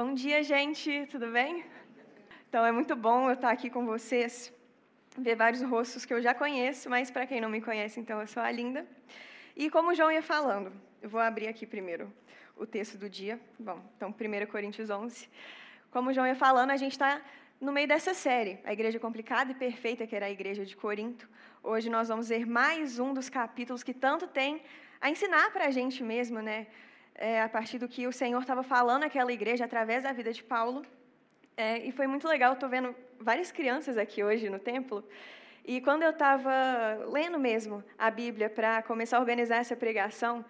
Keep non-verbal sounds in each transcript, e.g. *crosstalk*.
Bom dia, gente, tudo bem? Então é muito bom eu estar aqui com vocês, ver vários rostos que eu já conheço, mas para quem não me conhece, então eu sou a Linda. E como o João ia falando, eu vou abrir aqui primeiro o texto do dia. Bom, então 1 Coríntios 11. Como o João ia falando, a gente está no meio dessa série, a Igreja Complicada e Perfeita, que era a Igreja de Corinto. Hoje nós vamos ver mais um dos capítulos que tanto tem a ensinar para a gente mesmo, né? É, a partir do que o Senhor estava falando àquela igreja através da vida de Paulo. É, e foi muito legal, estou vendo várias crianças aqui hoje no templo. E quando eu estava lendo mesmo a Bíblia para começar a organizar essa pregação,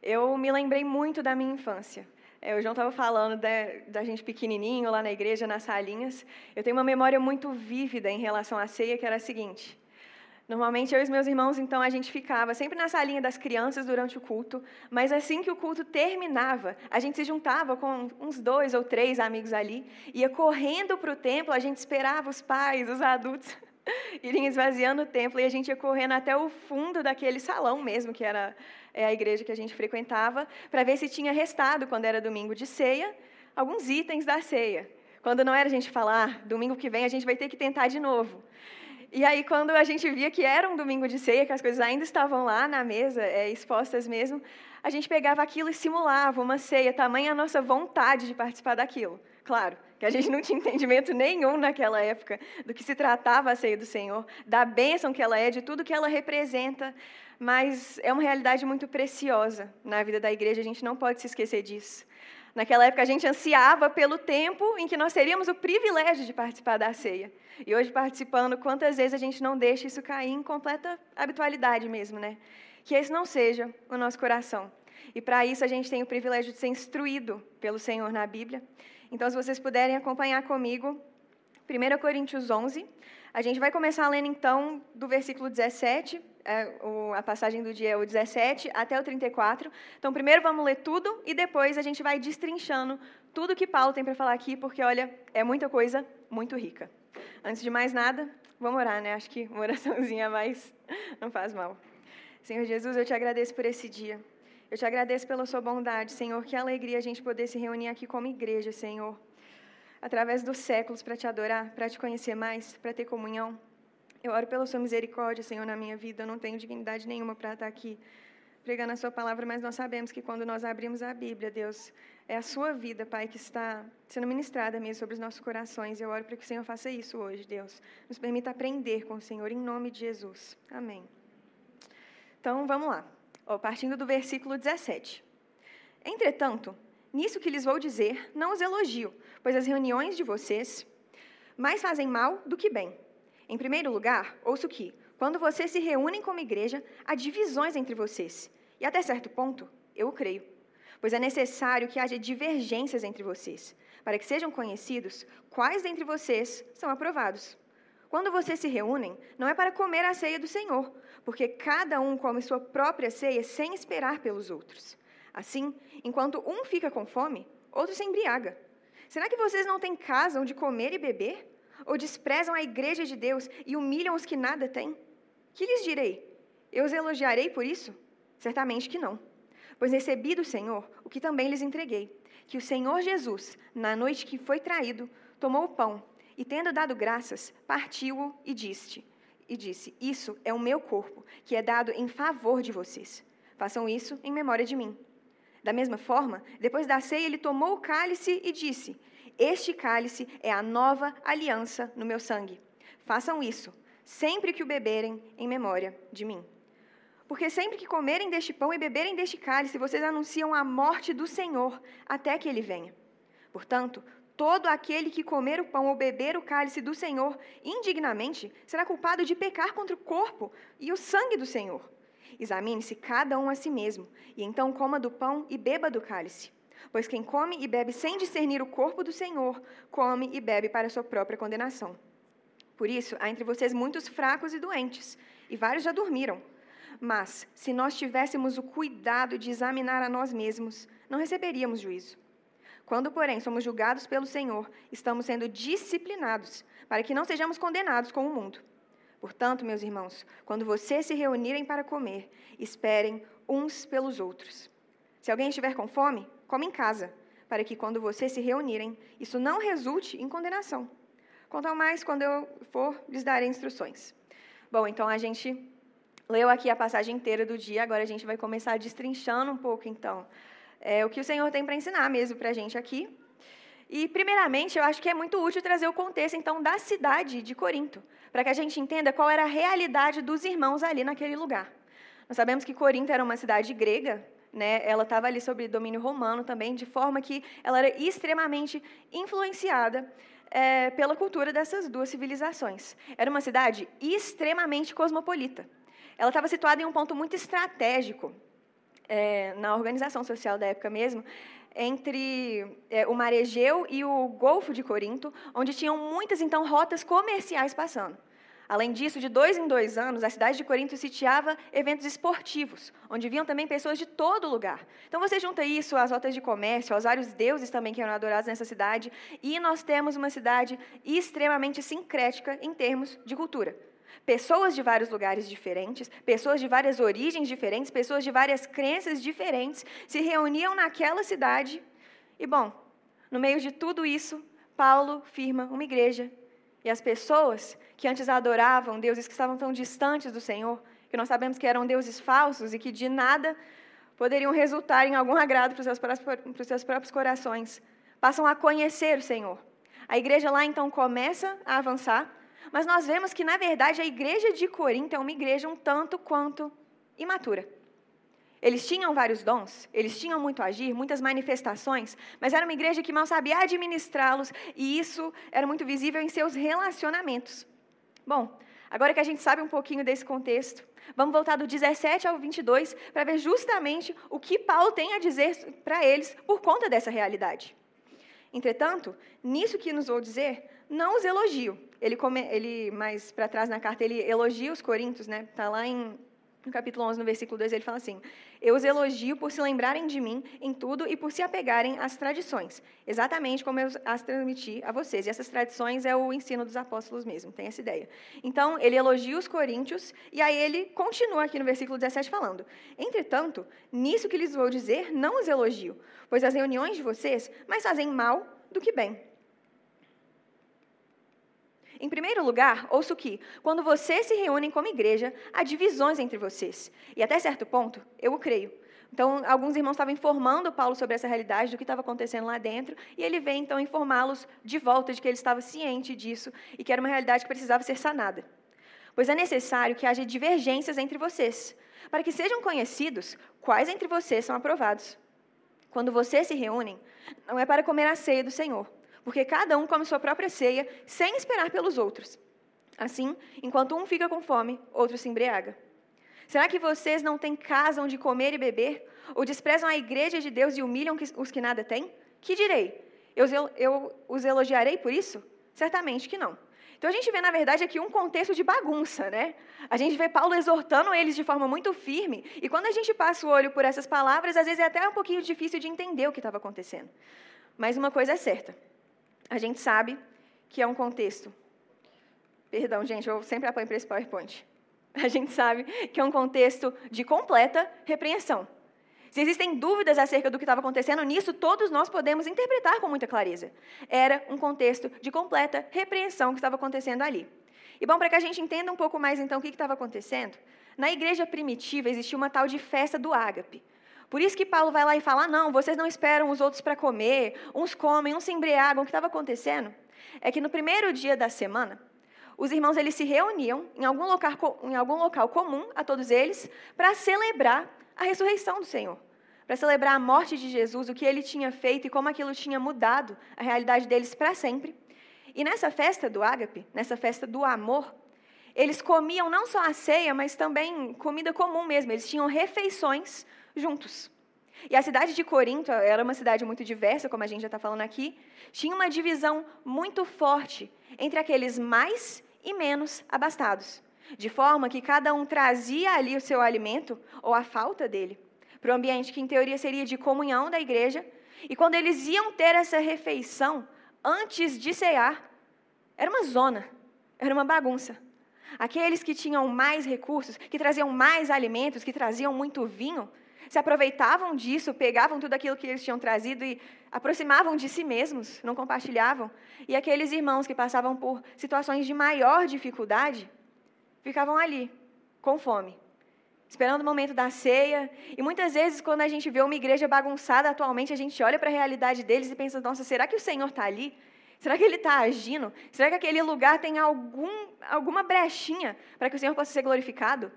eu me lembrei muito da minha infância. É, o João estava falando da, da, gente pequenininho lá na igreja, nas salinhas. Eu tenho uma memória muito vívida em relação à ceia, que era a seguinte. Normalmente eu e os meus irmãos, então, a gente ficava sempre na salinha das crianças durante o culto, mas assim que o culto terminava, a gente se juntava com uns dois ou três amigos ali, ia correndo para o templo, a gente esperava os pais, os adultos *laughs* irem esvaziando o templo e a gente ia correndo até o fundo daquele salão mesmo, que era é, a igreja que a gente frequentava, para ver se tinha restado, quando era domingo de ceia, alguns itens da ceia. Quando não era a gente falar, ah, domingo que vem a gente vai ter que tentar de novo. E aí, quando a gente via que era um domingo de ceia, que as coisas ainda estavam lá na mesa, é, expostas mesmo, a gente pegava aquilo e simulava uma ceia, tamanha a nossa vontade de participar daquilo. Claro, que a gente não tinha entendimento nenhum naquela época do que se tratava a ceia do Senhor, da bênção que ela é, de tudo que ela representa, mas é uma realidade muito preciosa na vida da igreja, a gente não pode se esquecer disso. Naquela época, a gente ansiava pelo tempo em que nós teríamos o privilégio de participar da ceia. E hoje, participando, quantas vezes a gente não deixa isso cair em completa habitualidade mesmo, né? Que esse não seja o nosso coração. E para isso, a gente tem o privilégio de ser instruído pelo Senhor na Bíblia. Então, se vocês puderem acompanhar comigo, 1 Coríntios 11. A gente vai começar lendo, então, do versículo 17 é, a passagem do dia é o 17 até o 34. Então, primeiro vamos ler tudo e depois a gente vai destrinchando tudo que Paulo tem para falar aqui, porque, olha, é muita coisa muito rica. Antes de mais nada, vamos orar, né? Acho que uma oraçãozinha a mais não faz mal. Senhor Jesus, eu te agradeço por esse dia. Eu te agradeço pela sua bondade, Senhor. Que alegria a gente poder se reunir aqui como igreja, Senhor. Através dos séculos para te adorar, para te conhecer mais, para ter comunhão. Eu oro pela sua misericórdia, Senhor, na minha vida. Eu não tenho dignidade nenhuma para estar aqui pregando a sua palavra, mas nós sabemos que quando nós abrimos a Bíblia, Deus, é a sua vida, Pai, que está sendo ministrada mesmo sobre os nossos corações. Eu oro para que o Senhor faça isso hoje, Deus. Nos permita aprender com o Senhor, em nome de Jesus. Amém. Então, vamos lá. Partindo do versículo 17. Entretanto, nisso que lhes vou dizer, não os elogio, pois as reuniões de vocês mais fazem mal do que bem. Em primeiro lugar, ouço que, quando vocês se reúnem como igreja, há divisões entre vocês. E até certo ponto, eu o creio. Pois é necessário que haja divergências entre vocês, para que sejam conhecidos quais dentre vocês são aprovados. Quando vocês se reúnem, não é para comer a ceia do Senhor, porque cada um come sua própria ceia sem esperar pelos outros. Assim, enquanto um fica com fome, outro se embriaga. Será que vocês não têm casa onde comer e beber? Ou desprezam a igreja de Deus e humilham os que nada têm? Que lhes direi? Eu os elogiarei por isso? Certamente que não. Pois recebi do Senhor o que também lhes entreguei: que o Senhor Jesus, na noite que foi traído, tomou o pão e, tendo dado graças, partiu-o e disse: e disse: Isso é o meu corpo, que é dado em favor de vocês. Façam isso em memória de mim. Da mesma forma, depois da ceia, ele tomou o cálice e disse: este cálice é a nova aliança no meu sangue. Façam isso, sempre que o beberem, em memória de mim. Porque sempre que comerem deste pão e beberem deste cálice, vocês anunciam a morte do Senhor até que ele venha. Portanto, todo aquele que comer o pão ou beber o cálice do Senhor indignamente será culpado de pecar contra o corpo e o sangue do Senhor. Examine-se cada um a si mesmo, e então coma do pão e beba do cálice. Pois quem come e bebe sem discernir o corpo do Senhor, come e bebe para sua própria condenação. Por isso, há entre vocês muitos fracos e doentes, e vários já dormiram. Mas, se nós tivéssemos o cuidado de examinar a nós mesmos, não receberíamos juízo. Quando, porém, somos julgados pelo Senhor, estamos sendo disciplinados, para que não sejamos condenados com o mundo. Portanto, meus irmãos, quando vocês se reunirem para comer, esperem uns pelos outros. Se alguém estiver com fome, come em casa, para que quando vocês se reunirem, isso não resulte em condenação. Quanto mais, quando eu for, lhes darei instruções. Bom, então a gente leu aqui a passagem inteira do dia, agora a gente vai começar destrinchando um pouco, então, é, o que o Senhor tem para ensinar mesmo para a gente aqui. E, primeiramente, eu acho que é muito útil trazer o contexto, então, da cidade de Corinto, para que a gente entenda qual era a realidade dos irmãos ali naquele lugar. Nós sabemos que Corinto era uma cidade grega, né? ela estava ali sob domínio romano também, de forma que ela era extremamente influenciada é, pela cultura dessas duas civilizações. Era uma cidade extremamente cosmopolita. Ela estava situada em um ponto muito estratégico é, na organização social da época mesmo, entre é, o Mar Egeu e o Golfo de Corinto, onde tinham muitas, então, rotas comerciais passando. Além disso, de dois em dois anos, a cidade de Corinto sitiava eventos esportivos, onde vinham também pessoas de todo lugar. Então você junta isso às rotas de comércio, aos vários deuses também que eram adorados nessa cidade, e nós temos uma cidade extremamente sincrética em termos de cultura. Pessoas de vários lugares diferentes, pessoas de várias origens diferentes, pessoas de várias crenças diferentes se reuniam naquela cidade. E, bom, no meio de tudo isso, Paulo firma uma igreja. E as pessoas que antes adoravam deuses que estavam tão distantes do Senhor, que nós sabemos que eram deuses falsos e que de nada poderiam resultar em algum agrado para os seus, para os seus próprios corações, passam a conhecer o Senhor. A igreja lá então começa a avançar, mas nós vemos que, na verdade, a igreja de Corinto é uma igreja um tanto quanto imatura. Eles tinham vários dons, eles tinham muito agir, muitas manifestações, mas era uma igreja que mal sabia administrá-los e isso era muito visível em seus relacionamentos. Bom, agora que a gente sabe um pouquinho desse contexto, vamos voltar do 17 ao 22 para ver justamente o que Paulo tem a dizer para eles por conta dessa realidade. Entretanto, nisso que nos vou dizer, não os elogio. Ele, come, ele mais para trás na carta, ele elogia os coríntios, né? Está lá em no capítulo 11, no versículo 2, ele fala assim: Eu os elogio por se lembrarem de mim em tudo e por se apegarem às tradições, exatamente como eu as transmiti a vocês. E essas tradições é o ensino dos apóstolos mesmo, tem essa ideia. Então, ele elogia os coríntios e aí ele continua aqui no versículo 17 falando: Entretanto, nisso que lhes vou dizer, não os elogio, pois as reuniões de vocês mais fazem mal do que bem. Em primeiro lugar, ouço que, quando vocês se reúnem como igreja, há divisões entre vocês. E até certo ponto, eu o creio. Então, alguns irmãos estavam informando Paulo sobre essa realidade, do que estava acontecendo lá dentro, e ele vem então informá-los de volta de que ele estava ciente disso e que era uma realidade que precisava ser sanada. Pois é necessário que haja divergências entre vocês, para que sejam conhecidos quais entre vocês são aprovados. Quando vocês se reúnem, não é para comer a ceia do Senhor, porque cada um come sua própria ceia, sem esperar pelos outros. Assim, enquanto um fica com fome, outro se embriaga. Será que vocês não têm casa onde comer e beber? Ou desprezam a igreja de Deus e humilham os que nada têm? Que direi? Eu, eu os elogiarei por isso? Certamente que não. Então a gente vê, na verdade, aqui um contexto de bagunça, né? A gente vê Paulo exortando eles de forma muito firme, e quando a gente passa o olho por essas palavras, às vezes é até um pouquinho difícil de entender o que estava acontecendo. Mas uma coisa é certa: a gente sabe que é um contexto. Perdão, gente, eu sempre apoio para esse PowerPoint. *laughs* A gente sabe que é um contexto de completa repreensão. Se existem dúvidas acerca do que estava acontecendo nisso, todos nós podemos interpretar com muita clareza. Era um contexto de completa repreensão que estava acontecendo ali. E bom, para que a gente entenda um pouco mais então o que estava acontecendo, na igreja primitiva existia uma tal de festa do ágape. Por isso que Paulo vai lá e fala: ah, não, vocês não esperam os outros para comer, uns comem, uns se embriagam. O que estava acontecendo é que no primeiro dia da semana, os irmãos eles se reuniam em algum local, em algum local comum a todos eles para celebrar a ressurreição do Senhor, para celebrar a morte de Jesus, o que ele tinha feito e como aquilo tinha mudado a realidade deles para sempre. E nessa festa do ágape, nessa festa do amor, eles comiam não só a ceia, mas também comida comum mesmo. Eles tinham refeições juntos. E a cidade de Corinto era uma cidade muito diversa, como a gente já está falando aqui, tinha uma divisão muito forte entre aqueles mais e menos abastados, de forma que cada um trazia ali o seu alimento, ou a falta dele, para o ambiente que, em teoria, seria de comunhão da igreja, e quando eles iam ter essa refeição, antes de cear, era uma zona, era uma bagunça. Aqueles que tinham mais recursos, que traziam mais alimentos, que traziam muito vinho, se aproveitavam disso, pegavam tudo aquilo que eles tinham trazido e aproximavam de si mesmos, não compartilhavam. E aqueles irmãos que passavam por situações de maior dificuldade ficavam ali, com fome, esperando o momento da ceia. E muitas vezes, quando a gente vê uma igreja bagunçada atualmente, a gente olha para a realidade deles e pensa: nossa, será que o Senhor está ali? Será que ele está agindo? Será que aquele lugar tem algum, alguma brechinha para que o Senhor possa ser glorificado?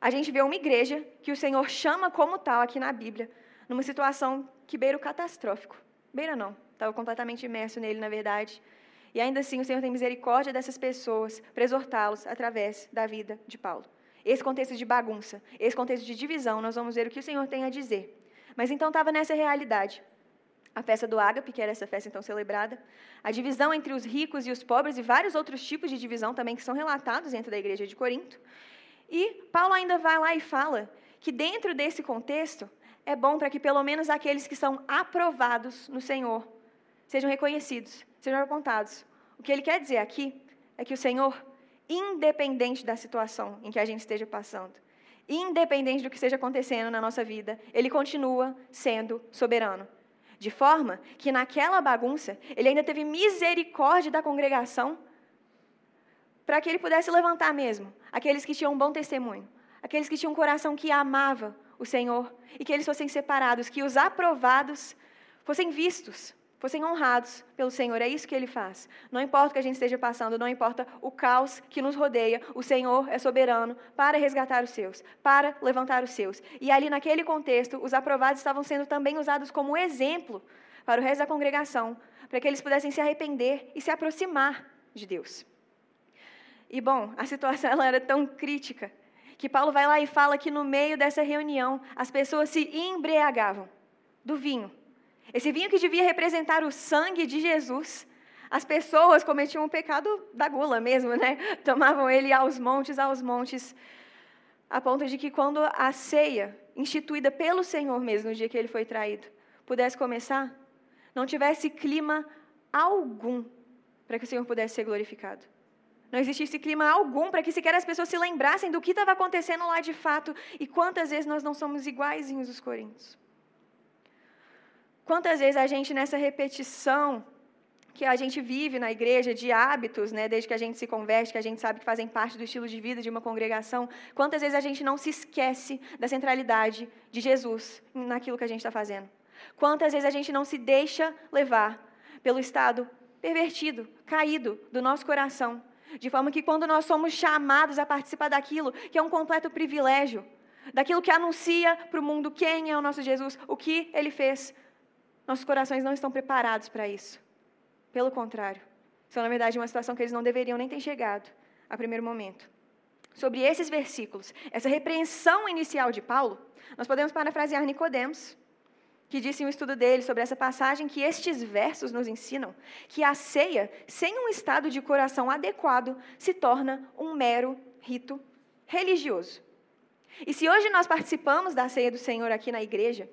A gente vê uma igreja que o Senhor chama como tal aqui na Bíblia, numa situação que beira o catastrófico. Beira não, estava completamente imerso nele, na verdade. E ainda assim, o Senhor tem misericórdia dessas pessoas para exortá-los através da vida de Paulo. Esse contexto de bagunça, esse contexto de divisão, nós vamos ver o que o Senhor tem a dizer. Mas então estava nessa realidade. A festa do ágape, que era essa festa então celebrada, a divisão entre os ricos e os pobres e vários outros tipos de divisão também que são relatados dentro da igreja de Corinto. E Paulo ainda vai lá e fala que dentro desse contexto é bom para que pelo menos aqueles que são aprovados no Senhor sejam reconhecidos, sejam apontados. O que ele quer dizer aqui é que o Senhor independente da situação em que a gente esteja passando, independente do que esteja acontecendo na nossa vida, Ele continua sendo soberano. De forma que naquela bagunça, Ele ainda teve misericórdia da congregação para que Ele pudesse levantar mesmo aqueles que tinham um bom testemunho, aqueles que tinham um coração que amava o Senhor e que eles fossem separados, que os aprovados fossem vistos fossem honrados pelo Senhor. É isso que ele faz. Não importa o que a gente esteja passando, não importa o caos que nos rodeia, o Senhor é soberano para resgatar os seus, para levantar os seus. E ali naquele contexto, os aprovados estavam sendo também usados como exemplo para o resto da congregação, para que eles pudessem se arrepender e se aproximar de Deus. E bom, a situação ela era tão crítica que Paulo vai lá e fala que no meio dessa reunião as pessoas se embriagavam do vinho esse vinho que devia representar o sangue de Jesus, as pessoas cometiam o pecado da gula mesmo, né? *laughs* Tomavam ele aos montes, aos montes, a ponto de que quando a ceia, instituída pelo Senhor mesmo no dia que ele foi traído, pudesse começar, não tivesse clima algum para que o Senhor pudesse ser glorificado. Não existisse clima algum para que sequer as pessoas se lembrassem do que estava acontecendo lá de fato e quantas vezes nós não somos iguaizinhos os coríntios. Quantas vezes a gente, nessa repetição que a gente vive na igreja, de hábitos, né, desde que a gente se converte, que a gente sabe que fazem parte do estilo de vida de uma congregação, quantas vezes a gente não se esquece da centralidade de Jesus naquilo que a gente está fazendo? Quantas vezes a gente não se deixa levar pelo estado pervertido, caído do nosso coração, de forma que quando nós somos chamados a participar daquilo que é um completo privilégio, daquilo que anuncia para o mundo quem é o nosso Jesus, o que ele fez nossos corações não estão preparados para isso. Pelo contrário, são, na verdade, uma situação que eles não deveriam nem ter chegado a primeiro momento. Sobre esses versículos, essa repreensão inicial de Paulo, nós podemos parafrasear Nicodemos, que disse em um estudo dele sobre essa passagem que estes versos nos ensinam que a ceia, sem um estado de coração adequado, se torna um mero rito religioso. E se hoje nós participamos da ceia do Senhor aqui na igreja,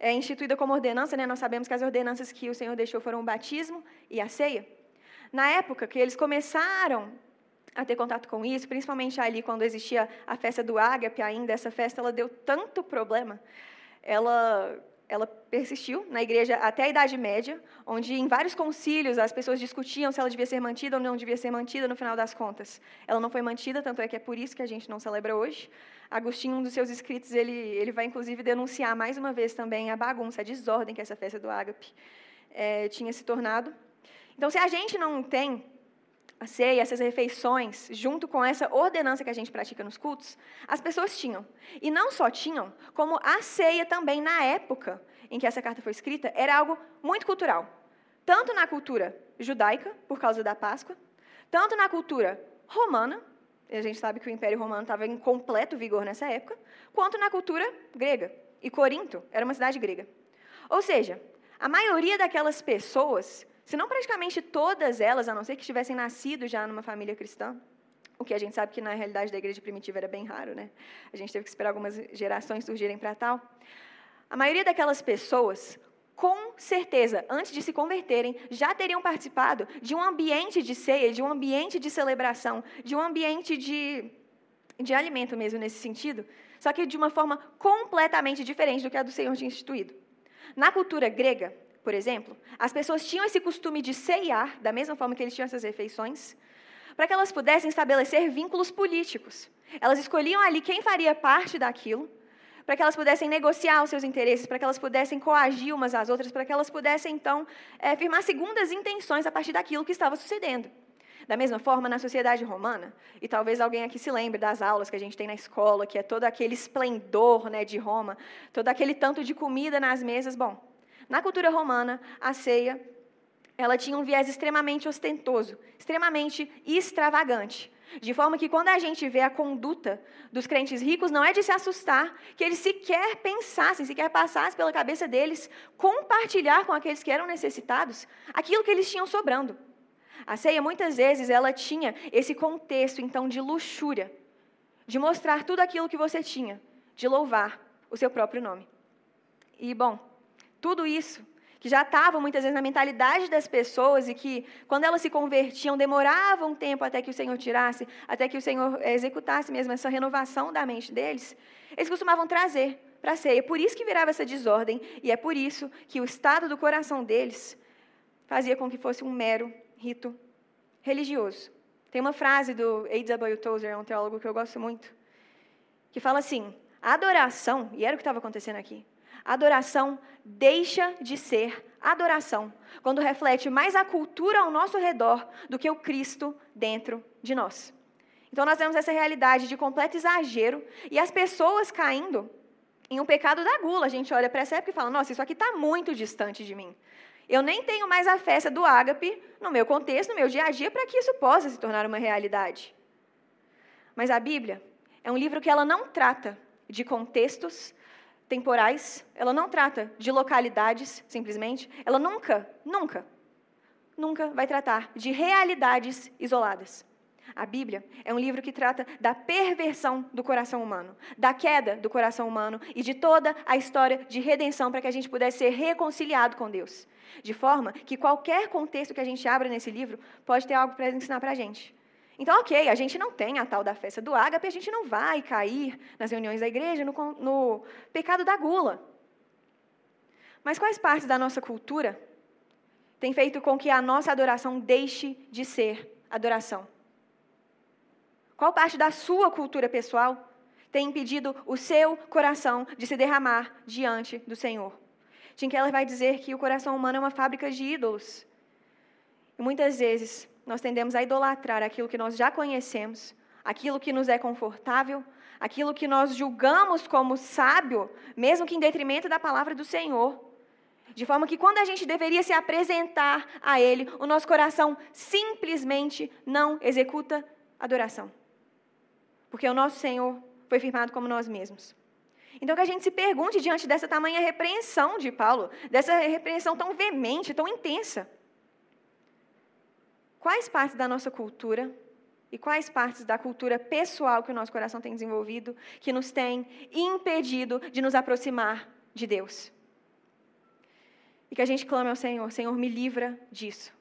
é instituída como ordenança, né? nós sabemos que as ordenanças que o Senhor deixou foram o batismo e a ceia. Na época que eles começaram a ter contato com isso, principalmente ali quando existia a festa do ágape ainda, essa festa ela deu tanto problema, ela ela persistiu na igreja até a Idade Média, onde em vários concílios as pessoas discutiam se ela devia ser mantida ou não devia ser mantida no final das contas. Ela não foi mantida, tanto é que é por isso que a gente não celebra hoje. Agostinho, um dos seus escritos, ele, ele vai inclusive denunciar mais uma vez também a bagunça, a desordem que essa festa do ágape é, tinha se tornado. Então, se a gente não tem a ceia, essas refeições, junto com essa ordenança que a gente pratica nos cultos, as pessoas tinham. E não só tinham, como a ceia também, na época em que essa carta foi escrita, era algo muito cultural. Tanto na cultura judaica, por causa da Páscoa, tanto na cultura romana, e a gente sabe que o Império Romano estava em completo vigor nessa época, quanto na cultura grega. E Corinto era uma cidade grega. Ou seja, a maioria daquelas pessoas se não praticamente todas elas, a não ser que tivessem nascido já numa família cristã, o que a gente sabe que na realidade da igreja primitiva era bem raro, né? A gente teve que esperar algumas gerações surgirem para tal. A maioria daquelas pessoas, com certeza, antes de se converterem, já teriam participado de um ambiente de ceia, de um ambiente de celebração, de um ambiente de, de alimento mesmo nesse sentido, só que de uma forma completamente diferente do que a do Senhor tinha instituído. Na cultura grega, por exemplo, as pessoas tinham esse costume de ceiar, da mesma forma que eles tinham essas refeições, para que elas pudessem estabelecer vínculos políticos. Elas escolhiam ali quem faria parte daquilo, para que elas pudessem negociar os seus interesses, para que elas pudessem coagir umas às outras, para que elas pudessem, então, é, firmar segundas intenções a partir daquilo que estava sucedendo. Da mesma forma, na sociedade romana, e talvez alguém aqui se lembre das aulas que a gente tem na escola, que é todo aquele esplendor né, de Roma, todo aquele tanto de comida nas mesas. Bom, na cultura romana, a ceia ela tinha um viés extremamente ostentoso, extremamente extravagante. De forma que quando a gente vê a conduta dos crentes ricos, não é de se assustar que eles sequer pensassem, sequer passassem pela cabeça deles compartilhar com aqueles que eram necessitados aquilo que eles tinham sobrando. A ceia, muitas vezes, ela tinha esse contexto, então, de luxúria, de mostrar tudo aquilo que você tinha, de louvar o seu próprio nome. E, bom, tudo isso que já estavam muitas vezes na mentalidade das pessoas e que, quando elas se convertiam, demorava um tempo até que o Senhor tirasse, até que o Senhor executasse mesmo essa renovação da mente deles, eles costumavam trazer para a ceia. Por isso que virava essa desordem e é por isso que o estado do coração deles fazia com que fosse um mero rito religioso. Tem uma frase do A.W. Tozer, um teólogo que eu gosto muito, que fala assim: a adoração, e era o que estava acontecendo aqui, adoração deixa de ser adoração quando reflete mais a cultura ao nosso redor do que o Cristo dentro de nós. Então nós temos essa realidade de completo exagero e as pessoas caindo em um pecado da gula. A gente olha para essa época e fala: nossa, isso aqui está muito distante de mim. Eu nem tenho mais a festa do ágape no meu contexto, no meu dia a dia, para que isso possa se tornar uma realidade. Mas a Bíblia é um livro que ela não trata de contextos temporais, ela não trata de localidades, simplesmente. Ela nunca, nunca, nunca vai tratar de realidades isoladas. A Bíblia é um livro que trata da perversão do coração humano, da queda do coração humano e de toda a história de redenção para que a gente pudesse ser reconciliado com Deus. De forma que qualquer contexto que a gente abra nesse livro pode ter algo para ensinar para a gente. Então, ok, a gente não tem a tal da festa do ágape, a gente não vai cair nas reuniões da igreja no, no pecado da gula. Mas quais partes da nossa cultura têm feito com que a nossa adoração deixe de ser adoração? Qual parte da sua cultura pessoal tem impedido o seu coração de se derramar diante do Senhor? Tim Keller vai dizer que o coração humano é uma fábrica de ídolos. E muitas vezes nós tendemos a idolatrar aquilo que nós já conhecemos, aquilo que nos é confortável, aquilo que nós julgamos como sábio, mesmo que em detrimento da palavra do Senhor. De forma que quando a gente deveria se apresentar a Ele, o nosso coração simplesmente não executa adoração. Porque o nosso Senhor foi firmado como nós mesmos. Então que a gente se pergunte diante dessa tamanha repreensão de Paulo, dessa repreensão tão veemente, tão intensa. Quais partes da nossa cultura e quais partes da cultura pessoal que o nosso coração tem desenvolvido que nos tem impedido de nos aproximar de Deus? E que a gente clame ao Senhor: Senhor, me livra disso.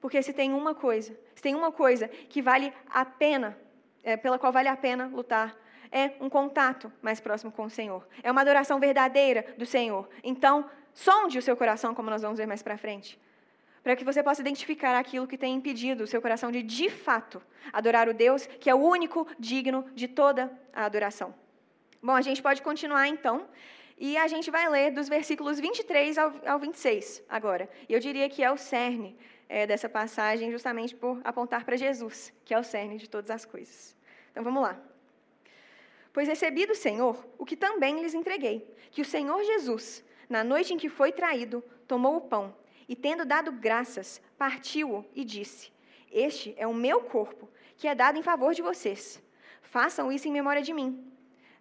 Porque se tem uma coisa, se tem uma coisa que vale a pena, é, pela qual vale a pena lutar, é um contato mais próximo com o Senhor. É uma adoração verdadeira do Senhor. Então, sonde o seu coração, como nós vamos ver mais para frente para que você possa identificar aquilo que tem impedido o seu coração de, de fato, adorar o Deus que é o único digno de toda a adoração. Bom, a gente pode continuar então, e a gente vai ler dos versículos 23 ao, ao 26 agora. E eu diria que é o cerne é, dessa passagem, justamente por apontar para Jesus, que é o cerne de todas as coisas. Então vamos lá. Pois recebi do Senhor o que também lhes entreguei, que o Senhor Jesus, na noite em que foi traído, tomou o pão e, tendo dado graças, partiu-o e disse: Este é o meu corpo, que é dado em favor de vocês. Façam isso em memória de mim.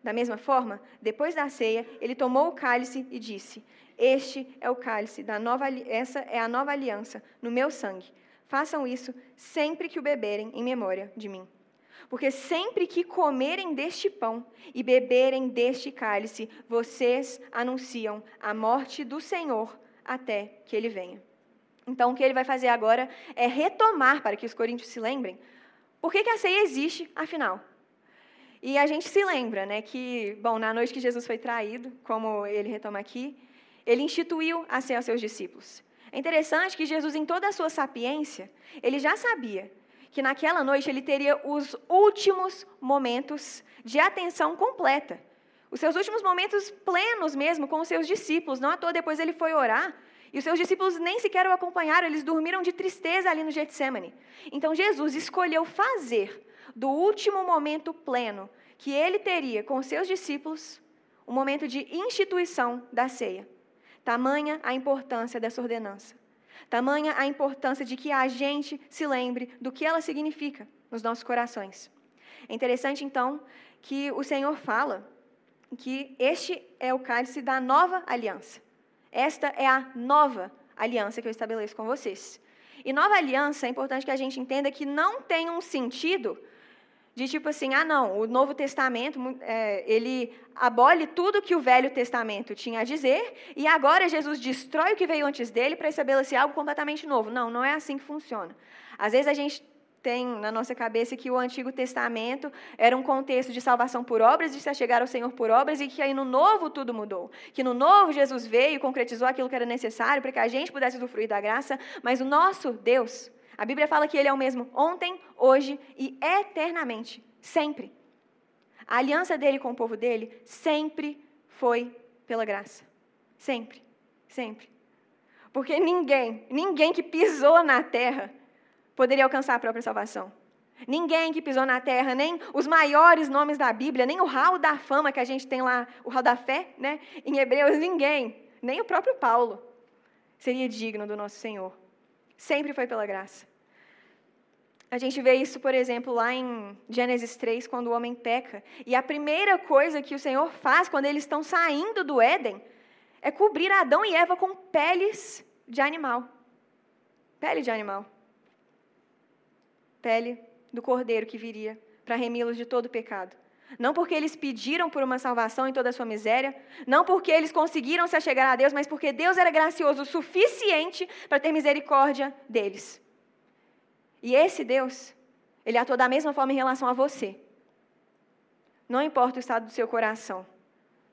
Da mesma forma, depois da ceia, ele tomou o cálice e disse: Este é o cálice da nova essa é a nova aliança no meu sangue. Façam isso sempre que o beberem em memória de mim. Porque sempre que comerem deste pão e beberem deste cálice, vocês anunciam a morte do Senhor até que ele venha. Então, o que ele vai fazer agora é retomar, para que os coríntios se lembrem, por que, que a ceia existe, afinal. E a gente se lembra, né, que, bom, na noite que Jesus foi traído, como ele retoma aqui, ele instituiu a ser aos seus discípulos. É interessante que Jesus, em toda a sua sapiência, ele já sabia que naquela noite ele teria os últimos momentos de atenção completa. Os seus últimos momentos plenos mesmo com os seus discípulos. Não à toa depois ele foi orar e os seus discípulos nem sequer o acompanharam, eles dormiram de tristeza ali no Getsemane. Então Jesus escolheu fazer do último momento pleno que ele teria com os seus discípulos um momento de instituição da ceia. Tamanha a importância dessa ordenança. Tamanha a importância de que a gente se lembre do que ela significa nos nossos corações. É interessante, então, que o Senhor fala que este é o cálice da nova aliança. Esta é a nova aliança que eu estabeleço com vocês. E nova aliança é importante que a gente entenda que não tem um sentido de tipo assim, ah, não, o Novo Testamento, é, ele abole tudo que o Velho Testamento tinha a dizer, e agora Jesus destrói o que veio antes dele para estabelecer algo completamente novo. Não, não é assim que funciona. Às vezes a gente tem na nossa cabeça que o Antigo Testamento era um contexto de salvação por obras, de se chegar ao Senhor por obras, e que aí no Novo tudo mudou. Que no Novo Jesus veio e concretizou aquilo que era necessário para que a gente pudesse usufruir da graça, mas o nosso Deus, a Bíblia fala que Ele é o mesmo ontem, hoje e eternamente, sempre. A aliança dele com o povo dele sempre foi pela graça. Sempre, sempre. Porque ninguém, ninguém que pisou na terra poderia alcançar a própria salvação. Ninguém que pisou na terra, nem os maiores nomes da Bíblia, nem o hall da fama que a gente tem lá, o hall da fé, né? Em Hebreus, ninguém, nem o próprio Paulo, seria digno do nosso Senhor. Sempre foi pela graça. A gente vê isso, por exemplo, lá em Gênesis 3, quando o homem peca. E a primeira coisa que o Senhor faz quando eles estão saindo do Éden é cobrir Adão e Eva com peles de animal. Pele de animal pele do cordeiro que viria para remi-los de todo pecado. Não porque eles pediram por uma salvação em toda a sua miséria, não porque eles conseguiram se achegar a Deus, mas porque Deus era gracioso o suficiente para ter misericórdia deles. E esse Deus, ele atua da mesma forma em relação a você. Não importa o estado do seu coração,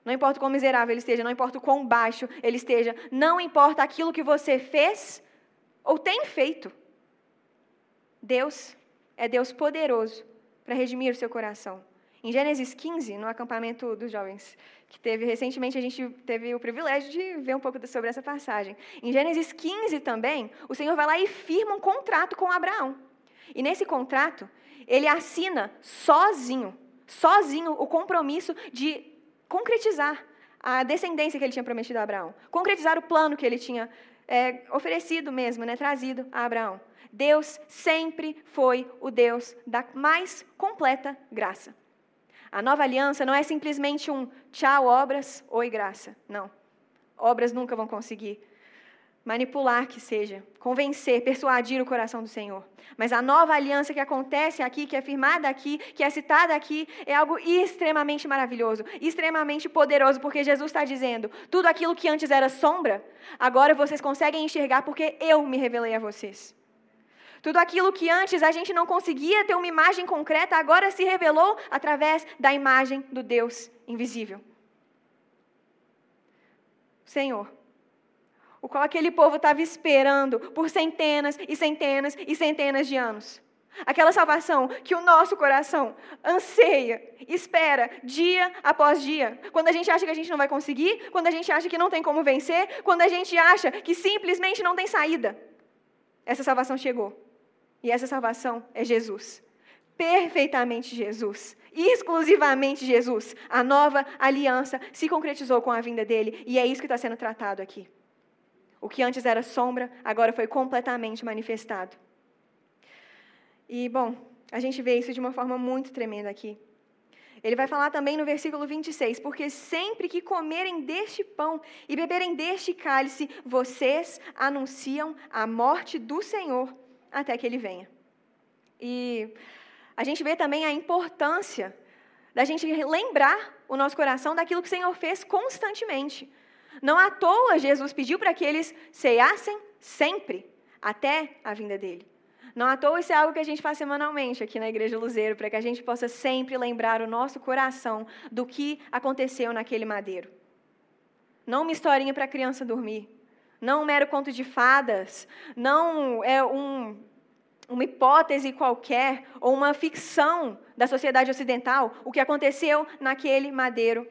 não importa o quão miserável ele esteja, não importa o quão baixo ele esteja, não importa aquilo que você fez ou tem feito. Deus é Deus poderoso para redimir o seu coração. Em Gênesis 15, no acampamento dos jovens, que teve recentemente, a gente teve o privilégio de ver um pouco sobre essa passagem. Em Gênesis 15 também, o Senhor vai lá e firma um contrato com Abraão. E nesse contrato, ele assina sozinho, sozinho, o compromisso de concretizar a descendência que ele tinha prometido a Abraão, concretizar o plano que ele tinha é, oferecido mesmo, né, trazido a Abraão. Deus sempre foi o Deus da mais completa graça. A nova aliança não é simplesmente um tchau, obras, oi, graça. Não. Obras nunca vão conseguir manipular que seja, convencer, persuadir o coração do Senhor. Mas a nova aliança que acontece aqui, que é firmada aqui, que é citada aqui, é algo extremamente maravilhoso, extremamente poderoso, porque Jesus está dizendo: tudo aquilo que antes era sombra, agora vocês conseguem enxergar porque eu me revelei a vocês. Tudo aquilo que antes a gente não conseguia ter uma imagem concreta, agora se revelou através da imagem do Deus invisível. Senhor, o qual aquele povo estava esperando por centenas e centenas e centenas de anos. Aquela salvação que o nosso coração anseia, espera dia após dia. Quando a gente acha que a gente não vai conseguir, quando a gente acha que não tem como vencer, quando a gente acha que simplesmente não tem saída. Essa salvação chegou. E essa salvação é Jesus. Perfeitamente Jesus. Exclusivamente Jesus. A nova aliança se concretizou com a vinda dele. E é isso que está sendo tratado aqui. O que antes era sombra, agora foi completamente manifestado. E, bom, a gente vê isso de uma forma muito tremenda aqui. Ele vai falar também no versículo 26, porque sempre que comerem deste pão e beberem deste cálice, vocês anunciam a morte do Senhor até que ele venha. E a gente vê também a importância da gente lembrar o nosso coração daquilo que o Senhor fez constantemente. Não à toa Jesus pediu para que eles ceiassem sempre, até a vinda dele. Não à toa isso é algo que a gente faz semanalmente aqui na Igreja Luzeiro, para que a gente possa sempre lembrar o nosso coração do que aconteceu naquele madeiro. Não uma historinha para a criança dormir, não um mero conto de fadas, não é um, uma hipótese qualquer ou uma ficção da sociedade ocidental. O que aconteceu naquele madeiro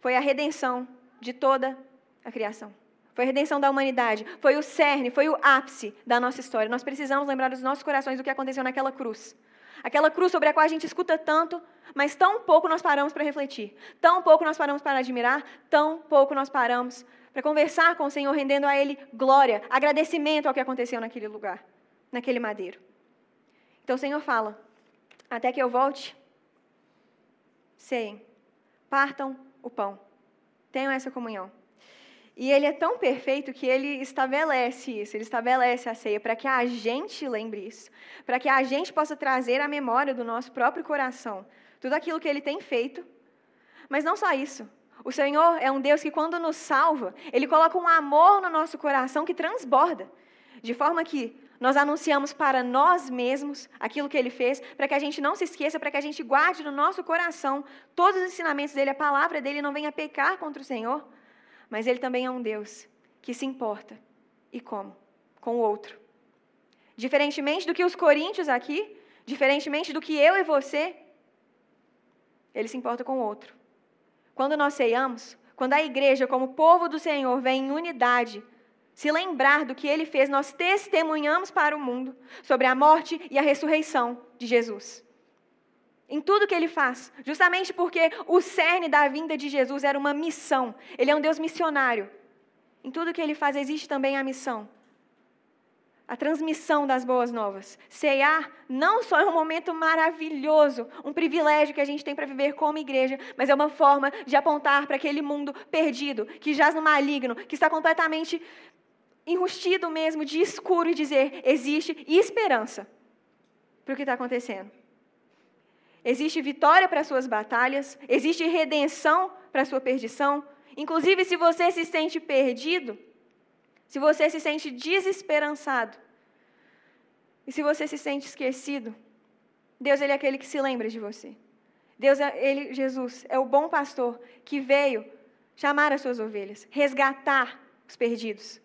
foi a redenção de toda a criação. Foi a redenção da humanidade. Foi o cerne, foi o ápice da nossa história. Nós precisamos lembrar dos nossos corações do que aconteceu naquela cruz. Aquela cruz sobre a qual a gente escuta tanto, mas tão pouco nós paramos para refletir. Tão pouco nós paramos para admirar, tão pouco nós paramos para conversar com o Senhor, rendendo a Ele glória, agradecimento ao que aconteceu naquele lugar, naquele madeiro. Então o Senhor fala: até que eu volte, seiem, partam o pão, tenham essa comunhão. E ele é tão perfeito que ele estabelece isso, ele estabelece a ceia para que a gente lembre isso, para que a gente possa trazer à memória do nosso próprio coração tudo aquilo que ele tem feito. Mas não só isso. O Senhor é um Deus que, quando nos salva, ele coloca um amor no nosso coração que transborda, de forma que nós anunciamos para nós mesmos aquilo que ele fez, para que a gente não se esqueça, para que a gente guarde no nosso coração todos os ensinamentos dele, a palavra dele não venha pecar contra o Senhor. Mas ele também é um Deus que se importa. E como? Com o outro. Diferentemente do que os coríntios aqui, diferentemente do que eu e você, ele se importa com o outro. Quando nós ceiamos, quando a igreja, como povo do Senhor, vem em unidade, se lembrar do que ele fez, nós testemunhamos para o mundo sobre a morte e a ressurreição de Jesus em tudo que ele faz, justamente porque o cerne da vinda de Jesus era uma missão. Ele é um Deus missionário. Em tudo que ele faz existe também a missão. A transmissão das boas novas. Ceiar não só é um momento maravilhoso, um privilégio que a gente tem para viver como igreja, mas é uma forma de apontar para aquele mundo perdido, que jaz no maligno, que está completamente enrustido mesmo, de escuro, e dizer: existe esperança para o que está acontecendo. Existe vitória para suas batalhas, existe redenção para sua perdição. Inclusive, se você se sente perdido, se você se sente desesperançado, e se você se sente esquecido, Deus ele é aquele que se lembra de você. Deus, é, ele, Jesus, é o bom pastor que veio chamar as suas ovelhas, resgatar os perdidos.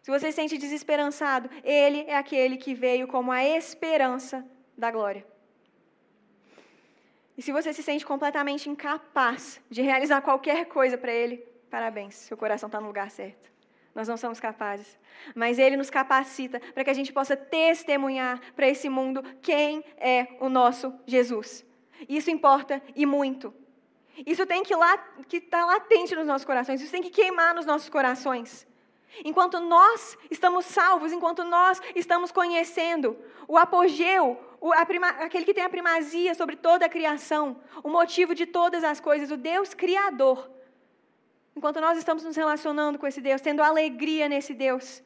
Se você se sente desesperançado, Ele é aquele que veio como a esperança da glória. E se você se sente completamente incapaz de realizar qualquer coisa para Ele, parabéns, seu coração está no lugar certo. Nós não somos capazes. Mas Ele nos capacita para que a gente possa testemunhar para esse mundo quem é o nosso Jesus. Isso importa e muito. Isso tem que estar que tá latente nos nossos corações, isso tem que queimar nos nossos corações. Enquanto nós estamos salvos, enquanto nós estamos conhecendo o apogeu, o, prima, aquele que tem a primazia sobre toda a criação, o motivo de todas as coisas, o Deus Criador. Enquanto nós estamos nos relacionando com esse Deus, tendo alegria nesse Deus,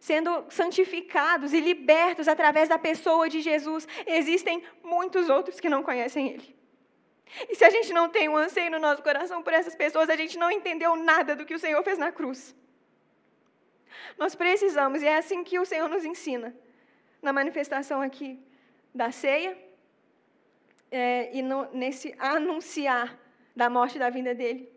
sendo santificados e libertos através da pessoa de Jesus, existem muitos outros que não conhecem Ele. E se a gente não tem um anseio no nosso coração por essas pessoas, a gente não entendeu nada do que o Senhor fez na cruz. Nós precisamos, e é assim que o Senhor nos ensina, na manifestação aqui da ceia, é, e no, nesse anunciar da morte e da vinda dele,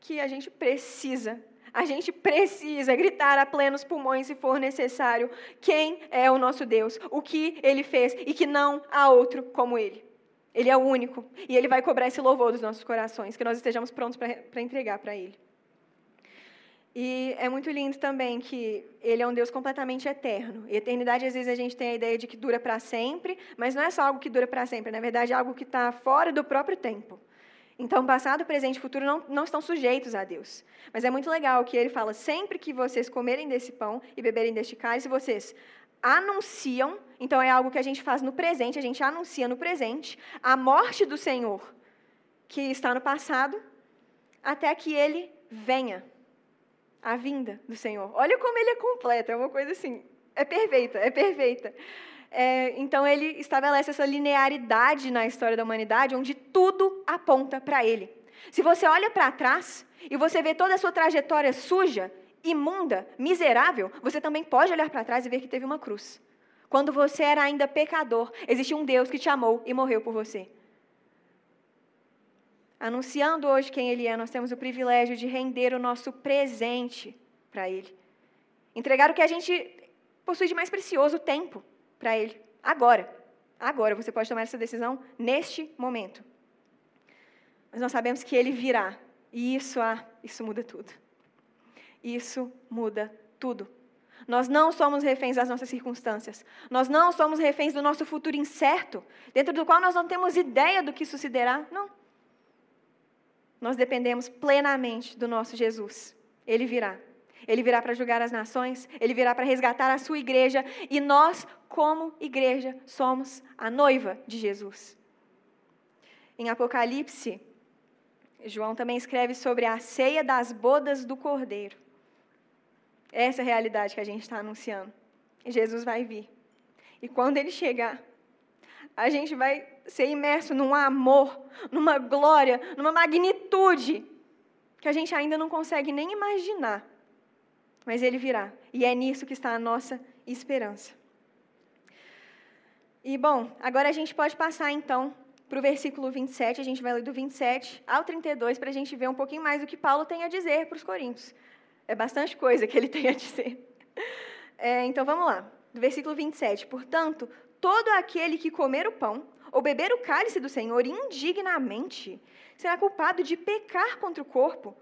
que a gente precisa, a gente precisa gritar a plenos pulmões, se for necessário, quem é o nosso Deus, o que ele fez e que não há outro como ele. Ele é o único e ele vai cobrar esse louvor dos nossos corações, que nós estejamos prontos para entregar para ele. E é muito lindo também que ele é um Deus completamente eterno. E eternidade, às vezes, a gente tem a ideia de que dura para sempre, mas não é só algo que dura para sempre, na verdade, é algo que está fora do próprio tempo. Então, passado, presente e futuro não, não estão sujeitos a Deus. Mas é muito legal que ele fala: sempre que vocês comerem desse pão e beberem deste cálice, vocês anunciam, então é algo que a gente faz no presente, a gente anuncia no presente, a morte do Senhor, que está no passado, até que ele venha a vinda do Senhor. Olha como ele é completo, é uma coisa assim, é perfeita, é perfeita. É, então ele estabelece essa linearidade na história da humanidade, onde tudo aponta para ele. Se você olha para trás e você vê toda a sua trajetória suja, imunda, miserável, você também pode olhar para trás e ver que teve uma cruz. Quando você era ainda pecador, existe um Deus que te amou e morreu por você. Anunciando hoje quem Ele é, nós temos o privilégio de render o nosso presente para Ele. Entregar o que a gente possui de mais precioso, o tempo, para Ele. Agora. Agora você pode tomar essa decisão neste momento. Mas nós sabemos que Ele virá. E isso, ah, isso muda tudo. Isso muda tudo. Nós não somos reféns das nossas circunstâncias. Nós não somos reféns do nosso futuro incerto, dentro do qual nós não temos ideia do que sucederá. Não. Nós dependemos plenamente do nosso Jesus. Ele virá. Ele virá para julgar as nações, ele virá para resgatar a sua igreja, e nós, como igreja, somos a noiva de Jesus. Em Apocalipse, João também escreve sobre a ceia das bodas do Cordeiro. Essa é a realidade que a gente está anunciando. Jesus vai vir. E quando ele chegar, a gente vai ser imerso num amor, numa glória, numa magnitude que a gente ainda não consegue nem imaginar. Mas ele virá. E é nisso que está a nossa esperança. E bom, agora a gente pode passar então para o versículo 27, a gente vai ler do 27 ao 32 para a gente ver um pouquinho mais do que Paulo tem a dizer para os coríntios. É bastante coisa que ele tem a dizer. *laughs* É, então vamos lá, do versículo 27. Portanto, todo aquele que comer o pão ou beber o cálice do Senhor indignamente será culpado de pecar contra o corpo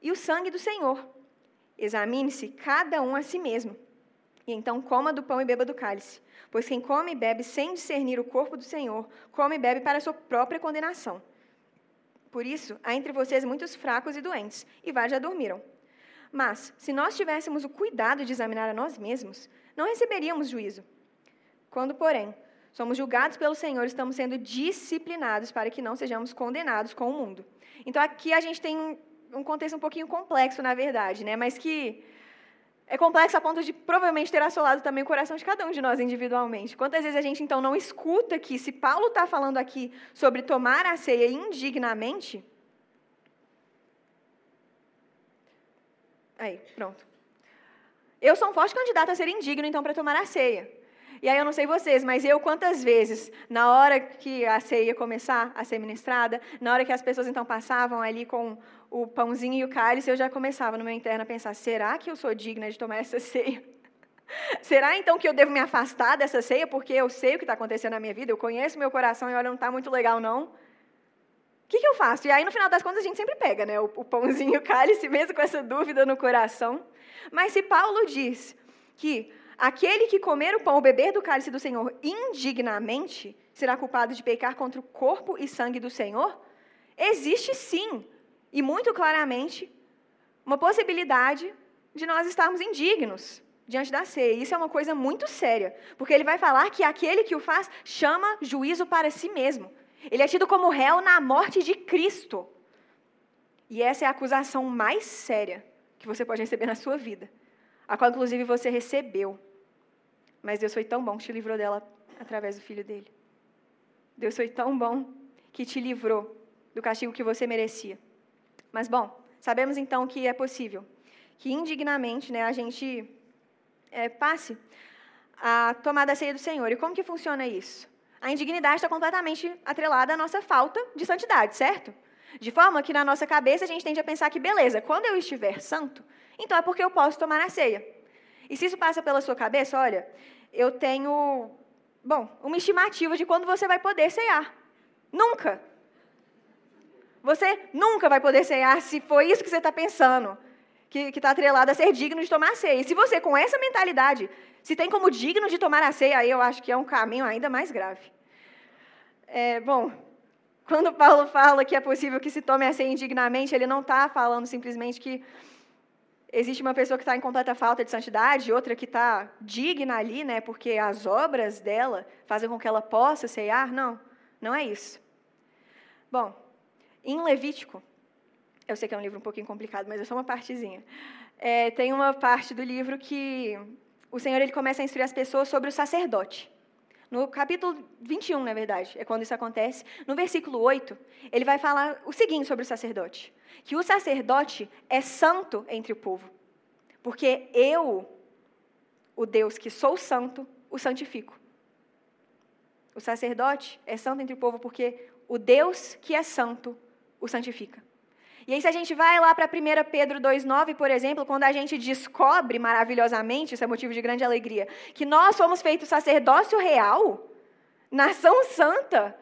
e o sangue do Senhor. Examine-se cada um a si mesmo, e então coma do pão e beba do cálice. Pois quem come e bebe sem discernir o corpo do Senhor, come e bebe para a sua própria condenação. Por isso, há entre vocês muitos fracos e doentes, e vários já dormiram. Mas, se nós tivéssemos o cuidado de examinar a nós mesmos, não receberíamos juízo. Quando, porém, somos julgados pelo Senhor, estamos sendo disciplinados para que não sejamos condenados com o mundo. Então, aqui a gente tem um contexto um pouquinho complexo, na verdade, né? mas que é complexo a ponto de provavelmente ter assolado também o coração de cada um de nós individualmente. Quantas vezes a gente, então, não escuta que, se Paulo está falando aqui sobre tomar a ceia indignamente, Aí, pronto. Eu sou um forte candidato a ser indigno, então, para tomar a ceia. E aí eu não sei vocês, mas eu quantas vezes, na hora que a ceia ia começar a ser ministrada, na hora que as pessoas então passavam ali com o pãozinho e o cálice, eu já começava no meu interno a pensar: será que eu sou digna de tomar essa *laughs* ceia? Será então que eu devo me afastar dessa ceia porque eu sei o que está acontecendo na minha vida, eu conheço meu coração e olha, não está muito legal não? que, que eu faço? E aí, no final das contas, a gente sempre pega né, o, o pãozinho, o *laughs* cálice, mesmo com essa dúvida no coração. Mas se Paulo diz que aquele que comer o pão ou beber do cálice do Senhor indignamente será culpado de pecar contra o corpo e sangue do Senhor, existe sim, e muito claramente, uma possibilidade de nós estarmos indignos diante da ceia. Isso é uma coisa muito séria, porque ele vai falar que aquele que o faz chama juízo para si mesmo. Ele é tido como réu na morte de Cristo. E essa é a acusação mais séria que você pode receber na sua vida, a qual inclusive você recebeu. Mas Deus foi tão bom que te livrou dela através do filho dele. Deus foi tão bom que te livrou do castigo que você merecia. Mas bom, sabemos então que é possível que indignamente, né, a gente é, passe a tomar da ceia do Senhor. E como que funciona isso? a indignidade está completamente atrelada à nossa falta de santidade, certo? De forma que na nossa cabeça a gente tende a pensar que, beleza, quando eu estiver santo, então é porque eu posso tomar a ceia. E se isso passa pela sua cabeça, olha, eu tenho, bom, uma estimativa de quando você vai poder ceiar. Nunca. Você nunca vai poder ceiar se for isso que você está pensando, que está atrelado a ser digno de tomar ceia. E se você, com essa mentalidade, se tem como digno de tomar a ceia, aí eu acho que é um caminho ainda mais grave. É, bom, quando Paulo fala que é possível que se tome a ceia indignamente, ele não está falando simplesmente que existe uma pessoa que está em completa falta de santidade, outra que está digna ali, né, porque as obras dela fazem com que ela possa ceiar. Não, não é isso. Bom, em Levítico, eu sei que é um livro um pouquinho complicado, mas é só uma partezinha. É, tem uma parte do livro que o Senhor ele começa a instruir as pessoas sobre o sacerdote. No capítulo 21, na verdade, é quando isso acontece. No versículo 8, ele vai falar o seguinte sobre o sacerdote: que o sacerdote é santo entre o povo. porque eu, o Deus que sou santo, o santifico. O sacerdote é santo entre o povo porque o Deus que é santo o santifica. E aí, se a gente vai lá para 1 Pedro 2,9, por exemplo, quando a gente descobre maravilhosamente, isso é motivo de grande alegria, que nós fomos feitos sacerdócio real, nação santa.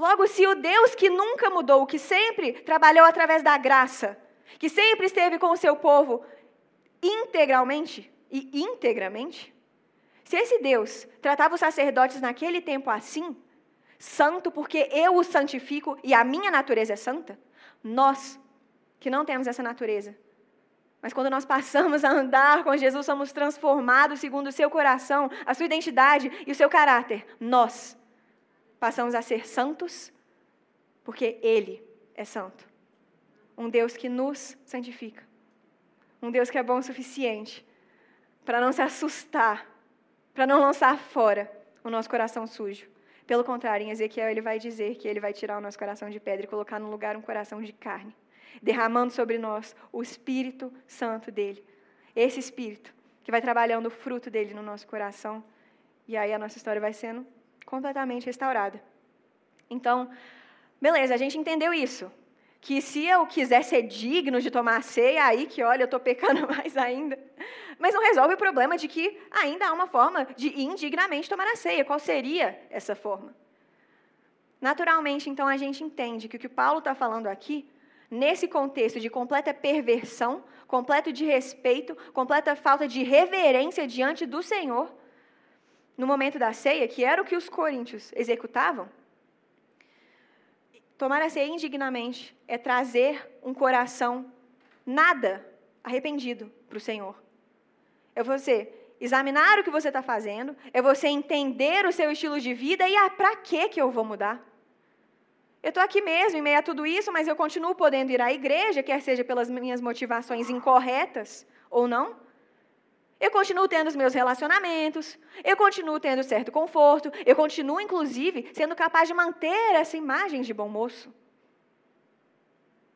Logo, se o Deus que nunca mudou, que sempre trabalhou através da graça, que sempre esteve com o seu povo integralmente e integramente, se esse Deus tratava os sacerdotes naquele tempo assim, santo porque eu o santifico e a minha natureza é santa, nós que não temos essa natureza, mas quando nós passamos a andar com Jesus, somos transformados segundo o seu coração, a sua identidade e o seu caráter. Nós passamos a ser santos porque Ele é santo. Um Deus que nos santifica. Um Deus que é bom o suficiente para não se assustar, para não lançar fora o nosso coração sujo. Pelo contrário, em Ezequiel ele vai dizer que ele vai tirar o nosso coração de pedra e colocar no lugar um coração de carne derramando sobre nós o Espírito Santo dele. Esse Espírito que vai trabalhando o fruto dele no nosso coração. E aí a nossa história vai sendo completamente restaurada. Então, beleza, a gente entendeu isso. Que se eu quiser ser digno de tomar a ceia, aí que, olha, eu estou pecando *laughs* mais ainda. Mas não resolve o problema de que ainda há uma forma de indignamente tomar a ceia. Qual seria essa forma? Naturalmente, então, a gente entende que o que Paulo está falando aqui nesse contexto de completa perversão, completo de respeito, completa falta de reverência diante do Senhor, no momento da ceia, que era o que os coríntios executavam, tomar a ceia indignamente é trazer um coração nada arrependido para o Senhor. É você examinar o que você está fazendo, é você entender o seu estilo de vida e ah, para que que eu vou mudar? Eu estou aqui mesmo, em meio a tudo isso, mas eu continuo podendo ir à igreja, quer seja pelas minhas motivações incorretas ou não. Eu continuo tendo os meus relacionamentos, eu continuo tendo certo conforto, eu continuo, inclusive, sendo capaz de manter essa imagem de bom moço.